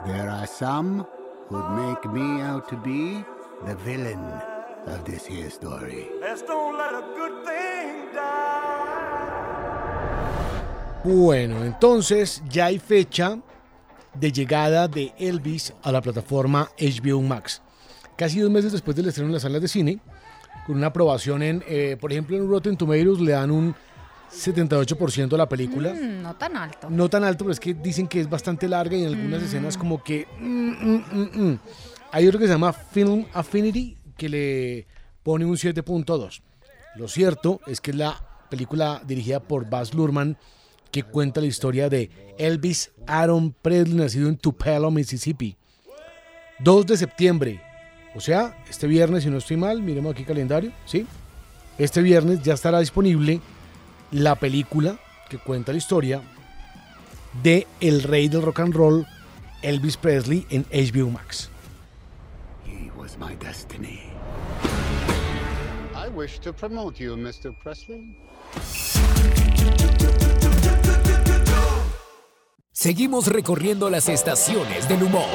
There are some who'd make me out to be the villain of this here story. Let's don't let a good thing die. Bueno, entonces ya hay fecha de llegada de Elvis a la plataforma HBO Max. Casi dos meses después del estreno en las salas de cine, con una aprobación en, eh, por ejemplo, en Rotten Tomatoes le dan un 78% a la película. Mm, no tan alto. No tan alto, pero es que dicen que es bastante larga y en algunas escenas como que... mm, mm, mm, mm. Hay otro que se llama Film Affinity que le pone un 7.2. Lo cierto es que es la película dirigida por Baz Luhrmann que cuenta la historia de Elvis Aaron Presley, nacido en Tupelo, Mississippi. 2 de septiembre, o sea, este viernes, si no estoy mal, miremos aquí calendario, ¿sí? Este viernes ya estará disponible la película que cuenta la historia de el rey del rock and roll, Elvis Presley, en HBO Max. He was my destiny. I wish to promote you, Mr. Presley. Seguimos recorriendo las estaciones del humor.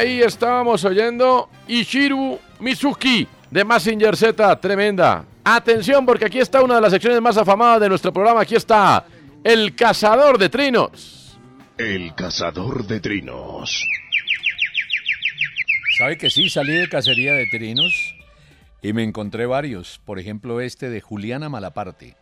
Ahí estábamos oyendo Ishiru Mizuki de Massinger Z, tremenda. Atención porque aquí está una de las secciones más afamadas de nuestro programa. Aquí está El Cazador de Trinos. El cazador de trinos. ¿Sabe que sí? Salí de cacería de trinos y me encontré varios. Por ejemplo, este de Juliana Malaparte.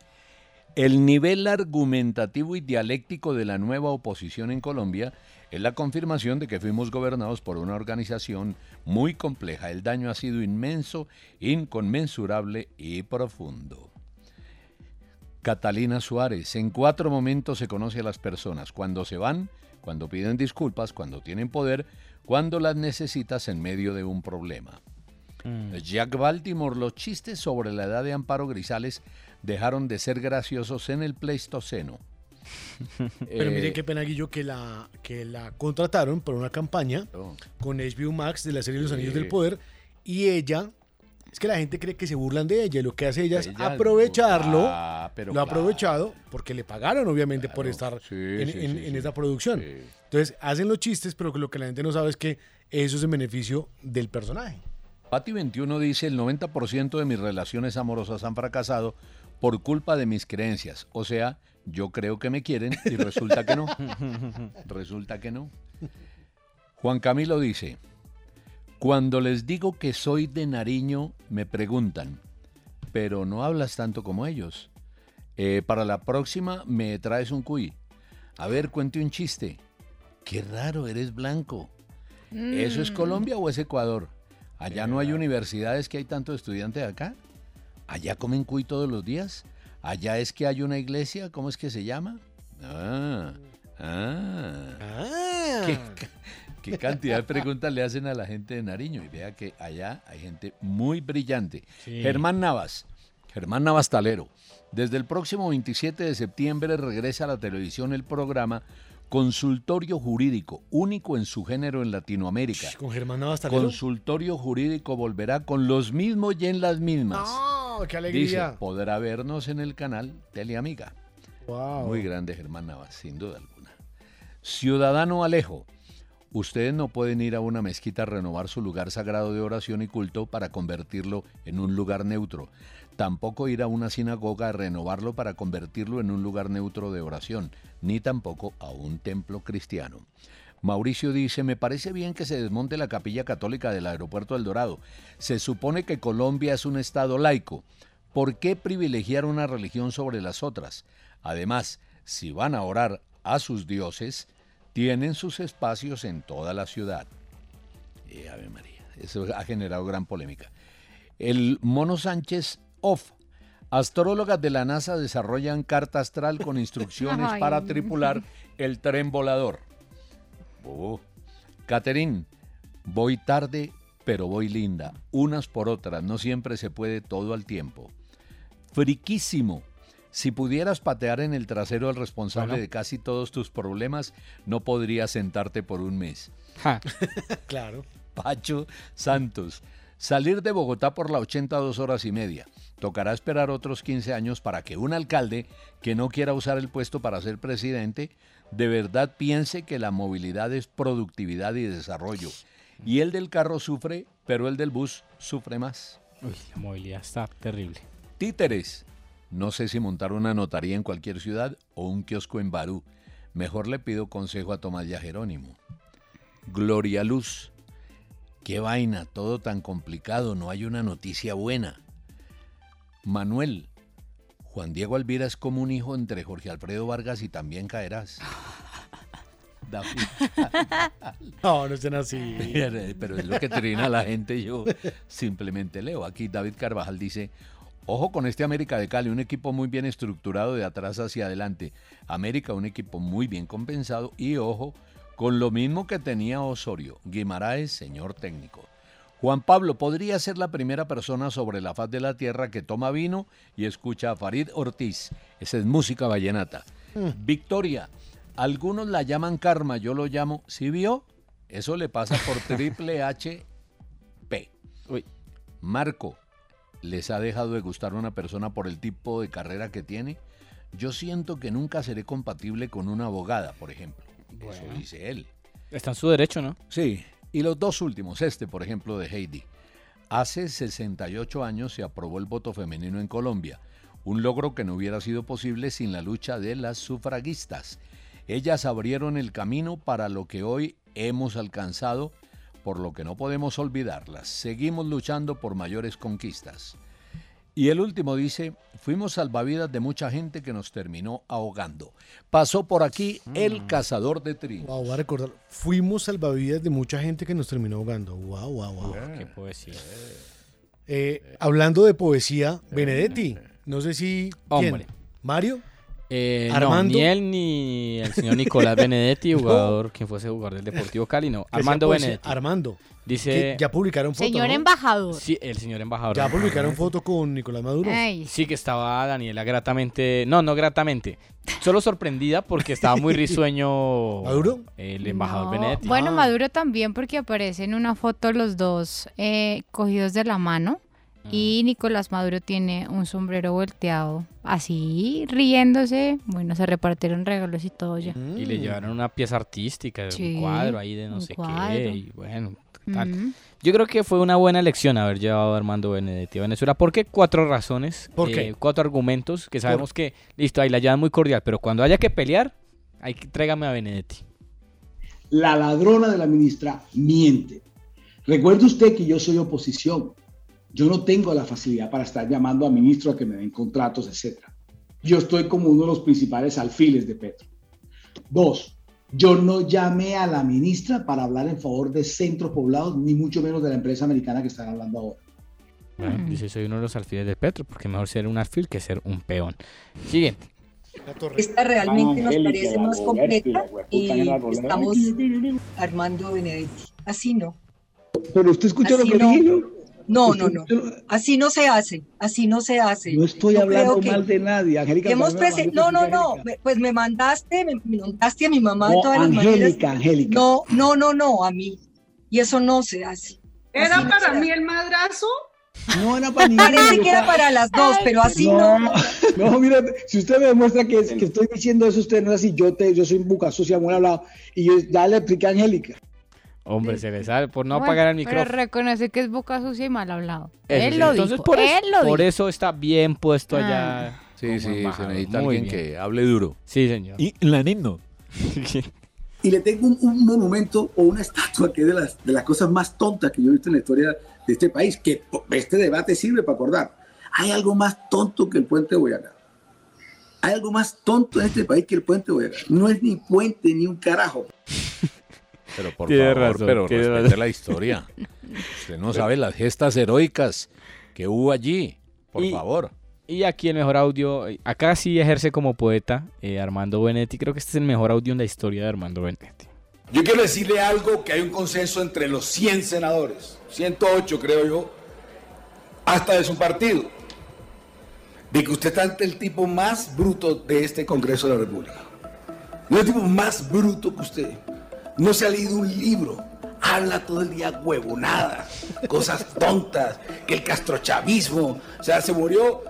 El nivel argumentativo y dialéctico de la nueva oposición en Colombia es la confirmación de que fuimos gobernados por una organización muy compleja. El daño ha sido inmenso, inconmensurable y profundo. Catalina Suárez, en cuatro momentos se conoce a las personas, cuando se van, cuando piden disculpas, cuando tienen poder, cuando las necesitas en medio de un problema. Jack Baltimore, los chistes sobre la edad de Amparo Grisales dejaron de ser graciosos en el Pleistoceno. Pero Eh, mire qué pena, Guillo, que la, que la contrataron por una campaña con HBO Max de la serie Los Anillos Sí. del Poder y ella, es que la gente cree que se burlan de ella y lo que hace ella es aprovecharlo. Ah, pero lo ha claro. aprovechado porque le pagaron obviamente por estar en, sí, en- sí, en sí. esta producción. Entonces hacen los chistes, pero que lo que la gente no sabe es que eso es en beneficio del personaje. Pati 21 dice, el 90% de mis relaciones amorosas han fracasado por culpa de mis creencias. O sea, yo creo que me quieren y resulta que no. resulta que no. Juan Camilo dice, cuando les digo que soy de Nariño, me preguntan, pero no hablas tanto como ellos. Eh, para la próxima me traes un cuy. A ver, cuente un chiste. Qué raro, eres blanco. ¿Eso es Mm. Colombia o es Ecuador? Allá no hay universidades que hay tantos estudiantes acá. Allá comen cuy todos los días. Allá es que hay una iglesia, ¿cómo es que se llama? Ah, ah. ¿Qué, ca- qué cantidad de preguntas le hacen a la gente de Nariño? Y vea que allá hay gente muy brillante. Sí. Germán Navas, Germán Navas Talero. Desde el próximo 27 de septiembre regresa a la televisión el programa Consultorio Jurídico, único en su género en Latinoamérica. Con Germán Navas Talero. Consultorio Jurídico volverá con los mismos y en las mismas. ¡No! ¡Qué Dice, alegría! podrá vernos en el canal Teleamiga. Wow. Muy grande Germán Navas, sin duda alguna. Ciudadano Alejo, ustedes no pueden ir a una mezquita a renovar su lugar sagrado de oración y culto para convertirlo en un lugar neutro. Tampoco ir a una sinagoga a renovarlo para convertirlo en un lugar neutro de oración, ni tampoco a un templo cristiano. Mauricio dice, me parece bien que se desmonte la capilla católica del aeropuerto del Dorado. Se supone que Colombia es un estado laico. ¿Por qué privilegiar una religión sobre las otras? Además, si van a orar a sus dioses, tienen sus espacios en toda la ciudad. Y Ave María, eso ha generado gran polémica. El Mono Sánchez Off. Astrólogas de la NASA desarrollan carta astral con instrucciones para tripular el tren volador. Oh. Catherine, voy tarde, pero voy linda. Unas por otras, no siempre se puede todo al tiempo. Friquísimo. Si pudieras patear en el trasero al responsable Bueno. de casi todos tus problemas, no podrías sentarte por un mes. claro. Pacho Santos. Salir de Bogotá por la 82 horas y media. Tocará esperar otros 15 años para que un alcalde que no quiera usar el puesto para ser presidente de verdad piense que la movilidad es productividad y desarrollo. Y el del carro sufre, pero el del bus sufre más. Uy, la movilidad está terrible. Títeres. No sé si montar una notaría en cualquier ciudad o un kiosco en Barú. Mejor le pido consejo a Tomás y a Jerónimo. Gloria Luz. Qué vaina, todo tan complicado, no hay una noticia buena. Manuel. Juan Diego Alvira es como un hijo entre Jorge Alfredo Vargas y también caerás. David. No, no estén así. Pero es lo que trina la gente, yo simplemente leo. Aquí David Carvajal dice, ojo con este América de Cali, un equipo muy bien estructurado de atrás hacia adelante. América, un equipo muy bien compensado y ojo con lo mismo que tenía Osorio. Guimaraes, señor técnico. Juan Pablo podría ser la primera persona sobre la faz de la tierra que toma vino y escucha a Farid Ortiz. Esa es música vallenata. Victoria, algunos la llaman karma, yo lo llamo, ¿sí vio? Eso le pasa por triple HP. Marco, ¿les ha dejado de gustar una persona por el tipo de carrera que tiene? Yo siento que nunca seré compatible con una abogada, por ejemplo. Eso dice él. Está en su derecho, ¿no? Sí, y los dos últimos, este por ejemplo de Heidi. Hace 68 años se aprobó el voto femenino en Colombia, un logro que no hubiera sido posible sin la lucha de las sufragistas. Ellas abrieron el camino para lo que hoy hemos alcanzado, por lo que no podemos olvidarlas. Seguimos luchando por mayores conquistas. Y el último dice, fuimos salvavidas de mucha gente que nos terminó ahogando. Pasó por aquí el cazador de trinos. Wow, voy a recordar. Fuimos salvavidas de mucha gente que nos terminó ahogando. Wow, wow, wow. Qué poesía. Eh, hablando de poesía, Benedetti. No sé si. ¿quién? Hombre. ¿Mario? Eh, no, Armando. ni él ni el señor Nicolás Benedetti, jugador, quien fuese jugador del Deportivo Cali, no. Armando. Benedetti. Armando. Dice. Ya publicaron foto. Señor ¿no? embajador. Sí, el señor embajador. Ya publicaron foto con Nicolás Maduro. Ay. Sí, que estaba Daniela gratamente. No, no gratamente. Solo sorprendida porque estaba muy risueño. ¿Maduro? El embajador No, Benedetti. Ah. Bueno, Maduro también porque aparece en una foto los dos eh, cogidos de la mano Ah. Y Nicolás Maduro tiene un sombrero volteado así riéndose. Bueno, se repartieron regalos y todo ya. Y le llevaron una pieza artística, Sí, un cuadro ahí de no sé cuadro. qué. Y bueno, tal. Mm. Yo creo que fue una buena elección haber llevado a Armando Benedetti a Venezuela. ¿Por qué? Cuatro razones. ¿Por eh, qué? Cuatro argumentos que sabemos que, listo, ahí la llevan muy cordial, pero cuando haya que pelear, hay que tráigame a Benedetti. La ladrona de la ministra miente. Recuerde usted que yo soy oposición. Yo no tengo la facilidad para estar llamando a ministros a que me den contratos, etc. Yo estoy como uno de los principales alfiles de Petro. Dos, yo no llamé a la ministra para hablar en favor de centros poblados, ni mucho menos de la empresa americana que están hablando ahora. Bueno, Dice, soy uno de los alfiles de Petro, porque mejor ser un alfil que ser un peón. Siguiente. Esta realmente nos parece más completa y estamos armando Benedetti. Así no. Pero usted escuchó lo que no. dije yo. No, Usted no, no. Así no se hace. Así no se hace. No estoy Yo hablando mal de nadie, Angélica. hemos No, no, no. Pues me mandaste, me, me mandaste a mi mamá de No, todas las maneras. Angélica, Angélica. No, no, no, no, a mí. Y eso no se hace. ¿Era Así no para mí hace. el madrazo? No era para ninguno. Parece que era para las dos, pero así no. No, mira, si usted me demuestra que, que estoy diciendo eso, usted no es así. Yo, te, yo soy un buca sucia, muy hablado. Y yo ya le expliqué a Angélica. Hombre, se le sale por no Bueno, apagar el Pero micrófono. reconoce que es boca sucia y mal hablado. Eso él sí. lo Entonces, dijo. por, eso, él lo por dijo. eso está bien puesto Ah. allá. Sí, sí, se necesita Muy alguien bien. que hable duro. Sí, señor. Y la nino. Y le tengo un, un monumento o una estatua que es de las, de las cosas más tontas que yo he visto en la historia de este país, que este debate sirve para acordar. Hay algo más tonto que el puente de Boyacá. Hay algo más tonto en este país que el puente de Boyacá. No es ni puente ni un carajo. Pero por Tiene favor, razón, pero tiene respete razón. la historia. Usted no sabe las gestas heroicas que hubo allí. Por Y- favor. Y aquí el mejor audio, acá sí ejerce como poeta eh, Armando Benetti. Creo que este es el mejor audio en la historia de Armando Benetti. Yo quiero decirle algo que hay un consenso entre los 100 senadores, 108 creo yo, hasta de su partido, de que usted está ante el tipo más bruto de este Congreso de la República. No es el tipo más bruto que usted. No se ha leído un libro. Habla todo el día huevonada, cosas tontas, que el castrochavismo, o sea, se murió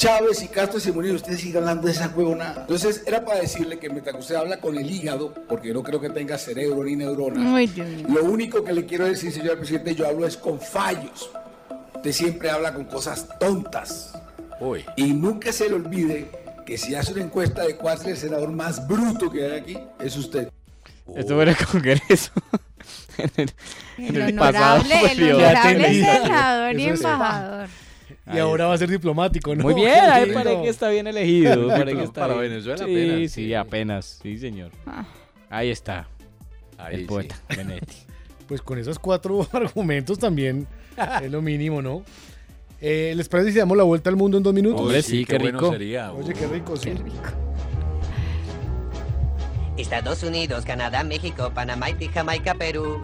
Chávez y Castro se murieron, usted sigue hablando de esa huevonada. Entonces, era para decirle que mientras usted habla con el hígado, porque no creo que tenga cerebro ni neuronas, lo único que le quiero decir, señor presidente, yo hablo es con fallos. Usted siempre habla con cosas tontas. Y nunca se le olvide que si hace una encuesta de cuál es el senador más bruto que hay aquí, es usted. Esto fue en el Congreso. en el, en El el pasado honorable, el honorable senador y embajador. Y ahora va a ser diplomático, ¿no? Muy bien, Qué ahí lindo. parece que está bien elegido. parece que está Para bien. Venezuela sí, apenas, Sí, sí. apenas. Sí, señor. Ahí está. Ahí el sí. poeta Benetti. Pues con esos cuatro argumentos también es lo mínimo, ¿no? Eh, ¿Les parece si damos la vuelta al mundo en dos minutos? Hombre, sí, qué bueno rico. sería. Oye, qué rico, sí. Estados Unidos, Canadá, México, Panamá, Jamaica, Perú,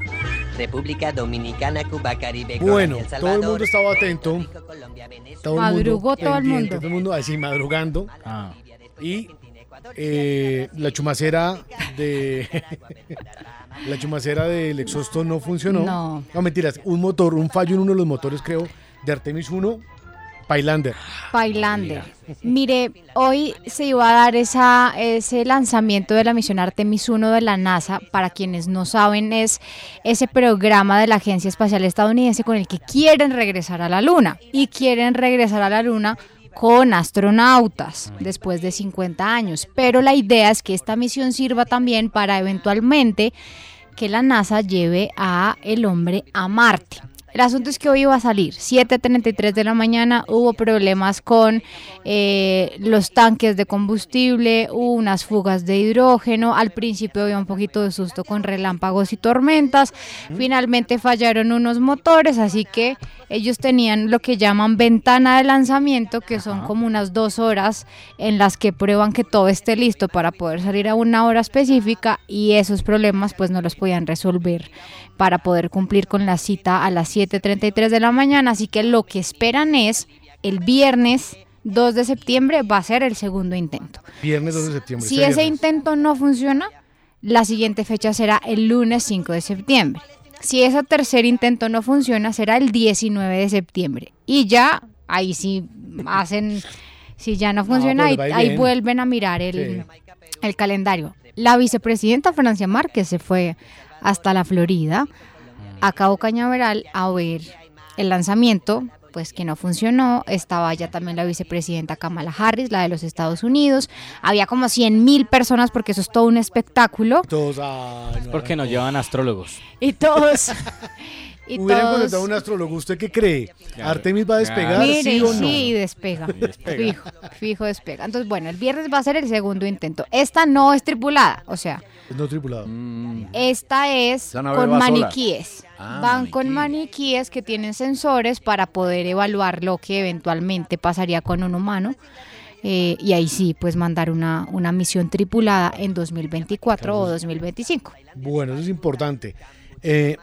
República Dominicana, Cuba, Caribe, Colombia, Bueno, todo el Salvador. mundo estaba atento. Todo el Madrugó mundo todo el mundo. Todo el mundo así madrugando. Ah. Y eh, la chumacera de la chumacera del exhausto no funcionó. No. No, mentiras. Un motor, un fallo en uno de los motores, creo, de Artemis 1, Pailander. Pailander. Mire, hoy se iba a dar esa, ese lanzamiento de la misión Artemis 1 de la NASA. Para quienes no saben, es ese programa de la Agencia Espacial Estadounidense con el que quieren regresar a la Luna. Y quieren regresar a la Luna con astronautas después de 50 años. Pero la idea es que esta misión sirva también para eventualmente que la NASA lleve a el hombre a Marte. El asunto es que hoy iba a salir, 7.33 de la mañana, hubo problemas con eh, los tanques de combustible, hubo unas fugas de hidrógeno, al principio había un poquito de susto con relámpagos y tormentas, finalmente fallaron unos motores, así que ellos tenían lo que llaman ventana de lanzamiento, que son como unas dos horas en las que prueban que todo esté listo para poder salir a una hora específica y esos problemas pues no los podían resolver para poder cumplir con la cita a las 7.33 de la mañana. Así que lo que esperan es el viernes 2 de septiembre va a ser el segundo intento. Viernes 2 de septiembre. Si este ese intento no funciona, la siguiente fecha será el lunes 5 de septiembre. Si ese tercer intento no funciona, será el 19 de septiembre. Y ya, ahí sí hacen, si ya no funciona, pero ahí, vuelven a mirar el, el calendario. La vicepresidenta Francia Márquez se fue hasta la Florida, a Cabo Cañaveral, a ver el lanzamiento, pues que no funcionó. Estaba ya también la vicepresidenta Kamala Harris, la de los Estados Unidos. Había como 100 mil personas porque eso es todo un espectáculo. Todos, no, Porque nos llevan astrólogos. Y todos... y Hubieran todos- contratado un astrólogo. ¿Usted qué cree? Claro. ¿Artemis va a despegar, Mire, sí o no? sí, despega. despega. Fijo, fijo despega. Entonces, bueno, el viernes va a ser el segundo intento. Esta no es tripulada, o sea, No tripulado. esta es nave con maniquíes. Ah, Van con maniquíes que tienen sensores para poder evaluar lo que eventualmente pasaría con un humano. Eh, y ahí sí, pues mandar una, una misión tripulada en 2024 o 2025. Bueno, eso es importante. Eh,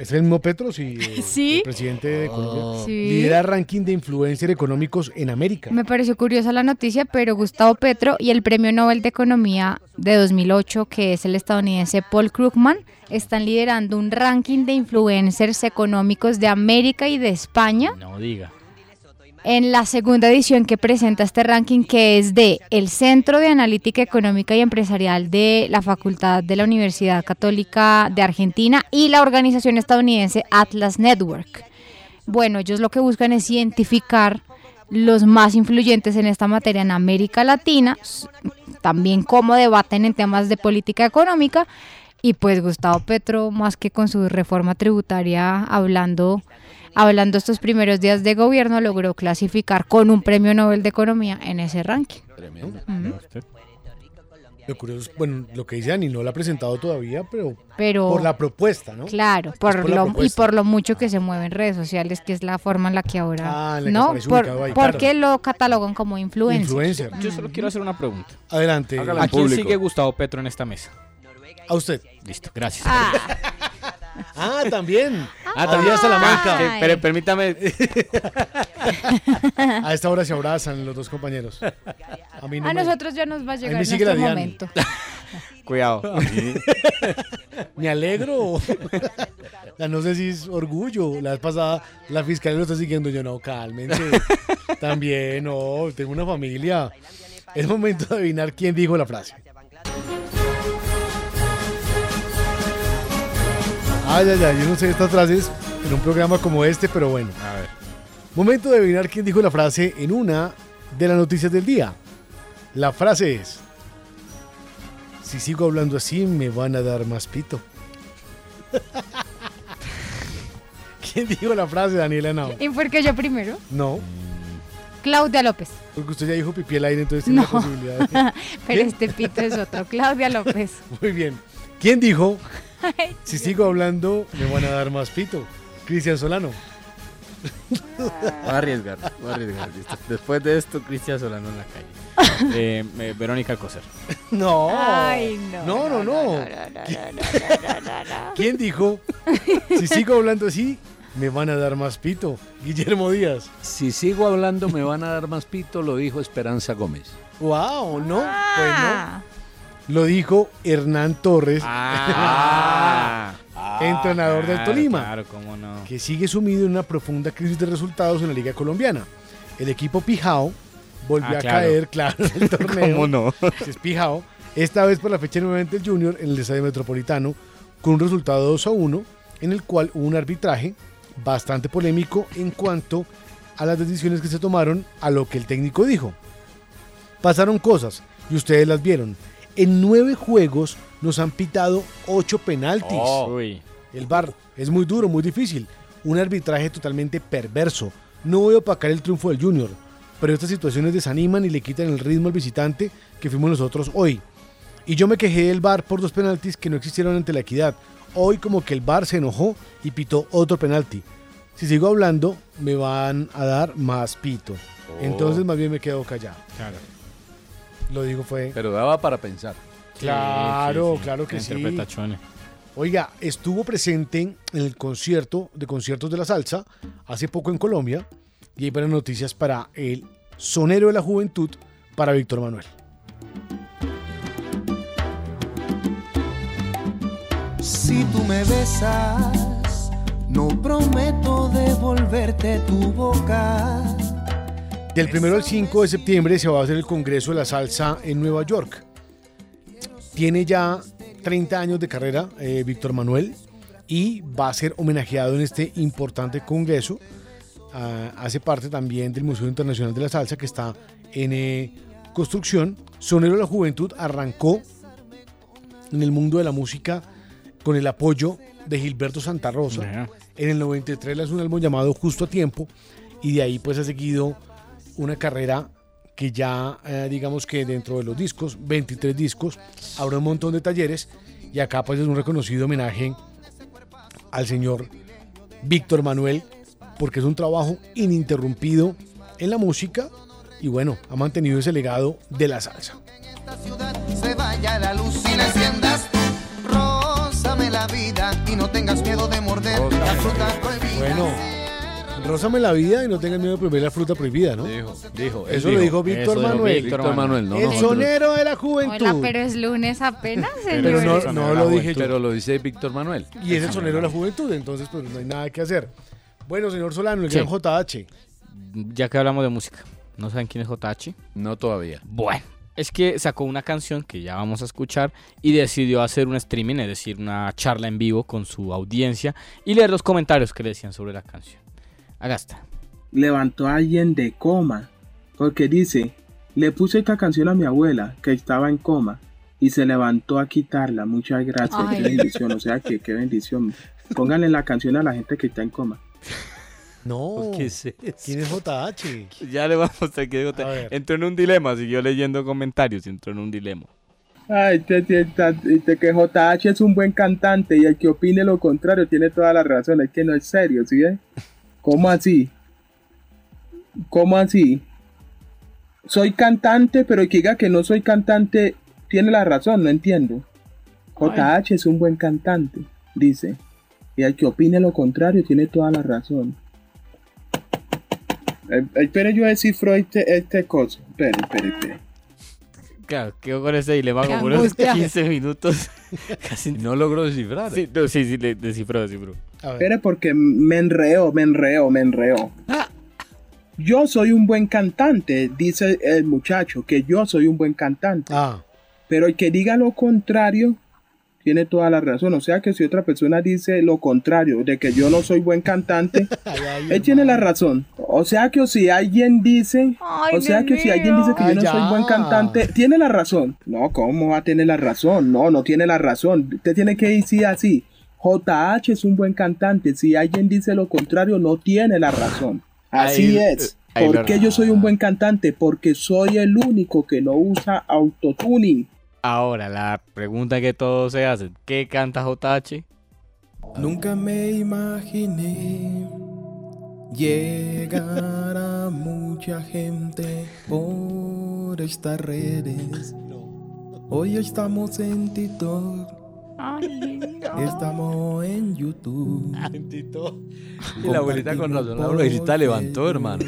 ¿Es el mismo Petro? Sí. eh, Sí. El presidente de Colombia. Sí. Lidera ranking de influencer económicos en América. Me pareció curiosa la noticia, pero Gustavo Petro y el Premio Nobel de Economía de 2008, que es el estadounidense Paul Krugman, están liderando un ranking de influencers económicos de América y de España No diga. En la segunda edición que presenta este ranking que es de el Centro de Analítica Económica y Empresarial de la Facultad de la Universidad Católica de Argentina y la organización estadounidense Atlas Network. Bueno, ellos lo que buscan es identificar los más influyentes en esta materia en América Latina, también cómo debaten en temas de política económica y pues Gustavo Petro más que con su reforma tributaria hablando hablando estos primeros días de gobierno logró clasificar con un premio Nobel de Economía en ese ranking. Ujú. Lo curioso es, bueno, lo que dice Dani, no lo ha presentado todavía, pero, Pero por la propuesta, ¿no? Claro, por, lo, y por lo mucho que se mueve en redes sociales, que es la forma en la que ahora, Ah, que ¿no? aparece Por- ahí, porque lo catalogan como influencer. Influencer. Yo solo quiero hacer una pregunta. Adelante. ¿A quién sigue Gustavo Petro en esta mesa? A usted. Listo, gracias. Ah, también. Ah, Había Salamanca. Que- pero permítame. A esta hora se abrazan los dos compañeros. A mí no A me- nosotros ya nos va a llegar la nuestro momento. Cuidado. Me alegro. No sé si es orgullo. La vez pasada la fiscalía lo está siguiendo. Yo no, cálmense. También, no, tengo una familia. Es momento de adivinar quién dijo la frase. Ay, ay, ay, yo no sé estas frases en un programa como este, pero bueno. A ver. Momento de adivinar quién dijo la frase en una de las noticias del día. La frase es: Si sigo hablando así, me van a dar más pito. ¿Quién dijo la frase, Daniela Nao? ¿Y por qué yo primero? No, Claudia López. porque usted ya dijo pipí al aire, entonces tiene No. la posibilidad. de- Pero este pito es otro. Claudia López. Muy bien. ¿Quién dijo? Si sigo hablando, me van a dar más pito. Cristian Solano. Voy a arriesgar, voy a arriesgar. listo. Después de esto, Cristian Solano en la calle. Eh, eh, Verónica Alcocer. No. Ay, no. No, no, no. ¿Quién? ¿Quién dijo? Si sigo hablando así, me van a dar más pito. Guillermo Díaz. Si sigo hablando me van a dar más pito, lo dijo Esperanza Gómez. Wow, no, Ah. pues no. Lo dijo Hernán Torres, Ah, entrenador del claro, Tolima, Claro, cómo no. que sigue sumido en una profunda crisis de resultados en la Liga Colombiana. El equipo Pijao volvió Ah, a claro. caer, claro, en el torneo. ¿Cómo no? Es Pijao. Esta vez por la fecha nuevamente el Junior en el Estadio Metropolitano, con un resultado 2 a 1, en el cual hubo un arbitraje bastante polémico en cuanto a las decisiones que se tomaron a lo que el técnico dijo. Pasaron cosas y ustedes las vieron. En nueve juegos nos han pitado ocho penaltis. Oh. Uy. El VAR es muy duro, muy difícil. un arbitraje totalmente perverso. No voy a opacar el triunfo del Junior, pero estas situaciones desaniman y le quitan el ritmo al visitante que fuimos nosotros hoy. Y yo me quejé del VAR por dos penaltis que no existieron ante la equidad. Hoy como que el VAR se enojó y pitó otro penalti. Si sigo hablando, me van a dar más pito. Oh. Entonces más bien me quedo callado. Claro. Lo digo fue... Pero daba para pensar. Claro, Sí, sí, claro que sí. Oiga, estuvo presente en el concierto de conciertos de la salsa hace poco en Colombia y hay buenas noticias para el sonero de la juventud, para Víctor Manuel. Si tú me besas, no prometo devolverte tu boca. Del 1 al 5 de septiembre se va a hacer el Congreso de la Salsa en Nueva York. Tiene ya 30 años de carrera eh, Víctor Manuel y va a ser homenajeado en este importante congreso. Ah, hace parte también del Museo Internacional de la Salsa que está en eh, construcción. Sonero de la Juventud arrancó en el mundo de la música con el apoyo de Gilberto Santa Rosa. En el 93 lanzó un álbum llamado Justo a Tiempo y de ahí pues ha seguido una carrera que ya eh, digamos que dentro de los discos, 23 discos, habrá un montón de talleres y acá pues es un reconocido homenaje al señor Víctor Manuel porque es un trabajo ininterrumpido en la música y bueno, ha mantenido ese legado de la salsa. Se vaya la luz y la enciendas. Rózame la vida y no tengas miedo de morder la fruta prohibida. Bueno, rózame la vida y no tengas miedo de prohibir la fruta prohibida, ¿no? Dijo, dijo. Eso lo dijo Víctor Eso dijo Manuel. Víctor Manuel, no el nosotros. sonero de la juventud. Hola, pero es lunes apenas, Pero señores. no, no lo dije yo. Pero lo dice Víctor Manuel. Y es el sonero de la juventud, entonces pues no hay nada que hacer. Bueno, señor Solano, el Sí. gran JH. Ya que hablamos de música, ¿no saben quién es JH? No todavía. Bueno, es que sacó una canción que ya vamos a escuchar y decidió hacer un streaming, es decir, una charla en vivo con su audiencia y leer los comentarios que le decían sobre la canción. Acá está. levantó a alguien de coma. Porque dice, le puse esta canción a mi abuela que estaba en coma y se levantó a quitarla. Muchas gracias, Ay. qué bendición. O sea, que qué bendición. Pónganle la canción a la gente que está en coma. No. ¿Qué es? ¿Quién es JH? Ya le vamos a mostrar que A ver. entró en un dilema, siguió leyendo comentarios y entró en un dilema. Ay, te, te- te- te- que JH es un buen cantante y el que opine lo contrario tiene toda la razón. Es que no es serio, ¿sí? ¿Cómo así? ¿Cómo así? Soy cantante, pero el que diga que no soy cantante tiene la razón, no entiendo. JH es un buen cantante, dice. Y el que opine lo contrario tiene toda la razón. Eh, eh, Espere, yo descifro este, este coso. Espere, espere, espere. Claro, quedó con ese dilema como unos angustia. 15 minutos. Casi no logró descifrar. Sí, no, sí, sí, le descifró, descifró. Espere porque me enreo, me enreo, me enreo. Yo soy un buen cantante, dice el muchacho, que yo soy un buen cantante. Pero el que diga lo contrario tiene toda la razón. O sea que si otra persona dice lo contrario, de que yo no soy buen cantante, él tiene la razón. O sea que si alguien dice, Ay, o sea Dios que si alguien dice que yo no soy buen cantante, tiene la razón. No, ¿cómo va a tener la razón? No, no tiene la razón. Usted tiene que decir así. JH es un buen cantante. Si alguien dice lo contrario, no tiene la razón. Así es. ¿Por qué yo soy un buen cantante? Porque soy el único que no usa autotuning. Ahora, la pregunta que todos se hacen, ¿qué canta JH? Nunca me imaginé llegar a mucha gente por estas redes. Hoy estamos en TikTok, estamos en YouTube. Y la abuelita con razón, la abuelita levantó, hermano.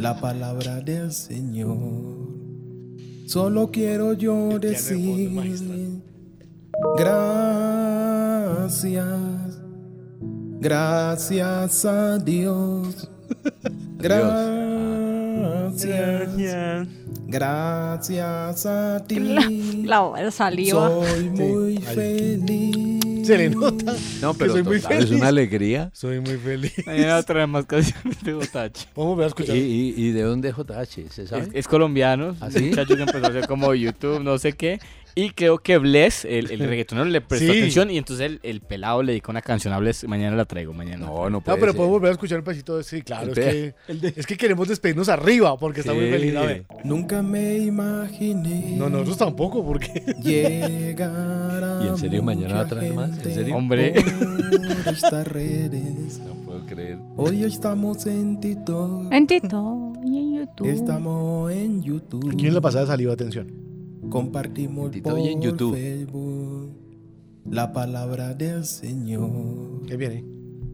La palabra del Señor. Solo quiero yo decir gracias, gracias a Dios, gracias, gracias. A ti. La, la saliva. Soy muy feliz. Se le nota. No, que pero soy muy total, es feliz. una alegría. Soy muy feliz. Mañana trae más canciones de JH. Vamos a escuchar. ¿Y, y, y de dónde es JH? ¿Se sabe? Es, es colombiano, ¿Ah, sí? muchacho que empezó a hacer como YouTube, no sé qué, Y creo que Bless, el, el reggaetonero, le prestó Sí. atención y entonces el, el pelado le dedicó una canción a Bless. Mañana la traigo, mañana. No, no No, pero podemos volver a escuchar un pedacito de sí, claro. Es El que, es que queremos despedirnos arriba porque está muy Sí. feliz. A ver. Nunca me imaginé. No, nosotros tampoco, porque. Llegar ¿Y en serio mañana va a traer más? ¿En serio? Hombre. por estas redes. No puedo creer. Hoy estamos en TikTok. En Tito y en YouTube. Estamos en YouTube. Aquí en la pasada salió atención. Compartimos Tito por y en YouTube. Facebook la palabra del Señor. ¿Qué viene?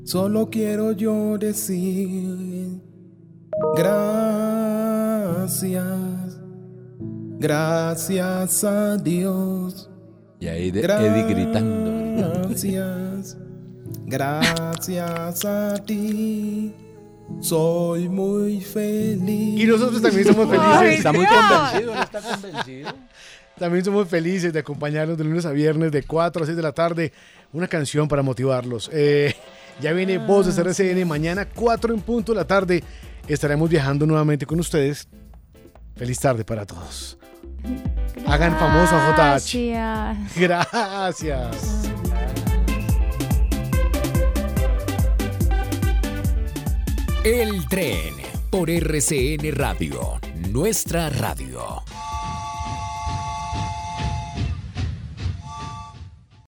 Solo quiero yo decir gracias, gracias a Dios. Y ahí de Eddie gritando. Gracias, gracias a ti. Soy muy feliz. Y nosotros también somos felices. Ay, Está muy convencido, está convencido. También somos felices de acompañarlos de lunes a viernes de 4 a 6 de la tarde. Una canción para motivarlos. Eh, ya viene Voz de CRCN. Mañana 4 en punto de la tarde estaremos viajando nuevamente con ustedes. Feliz tarde para todos. Hagan famoso a JH. Gracias. Gracias. El tren por RCN Radio, nuestra radio.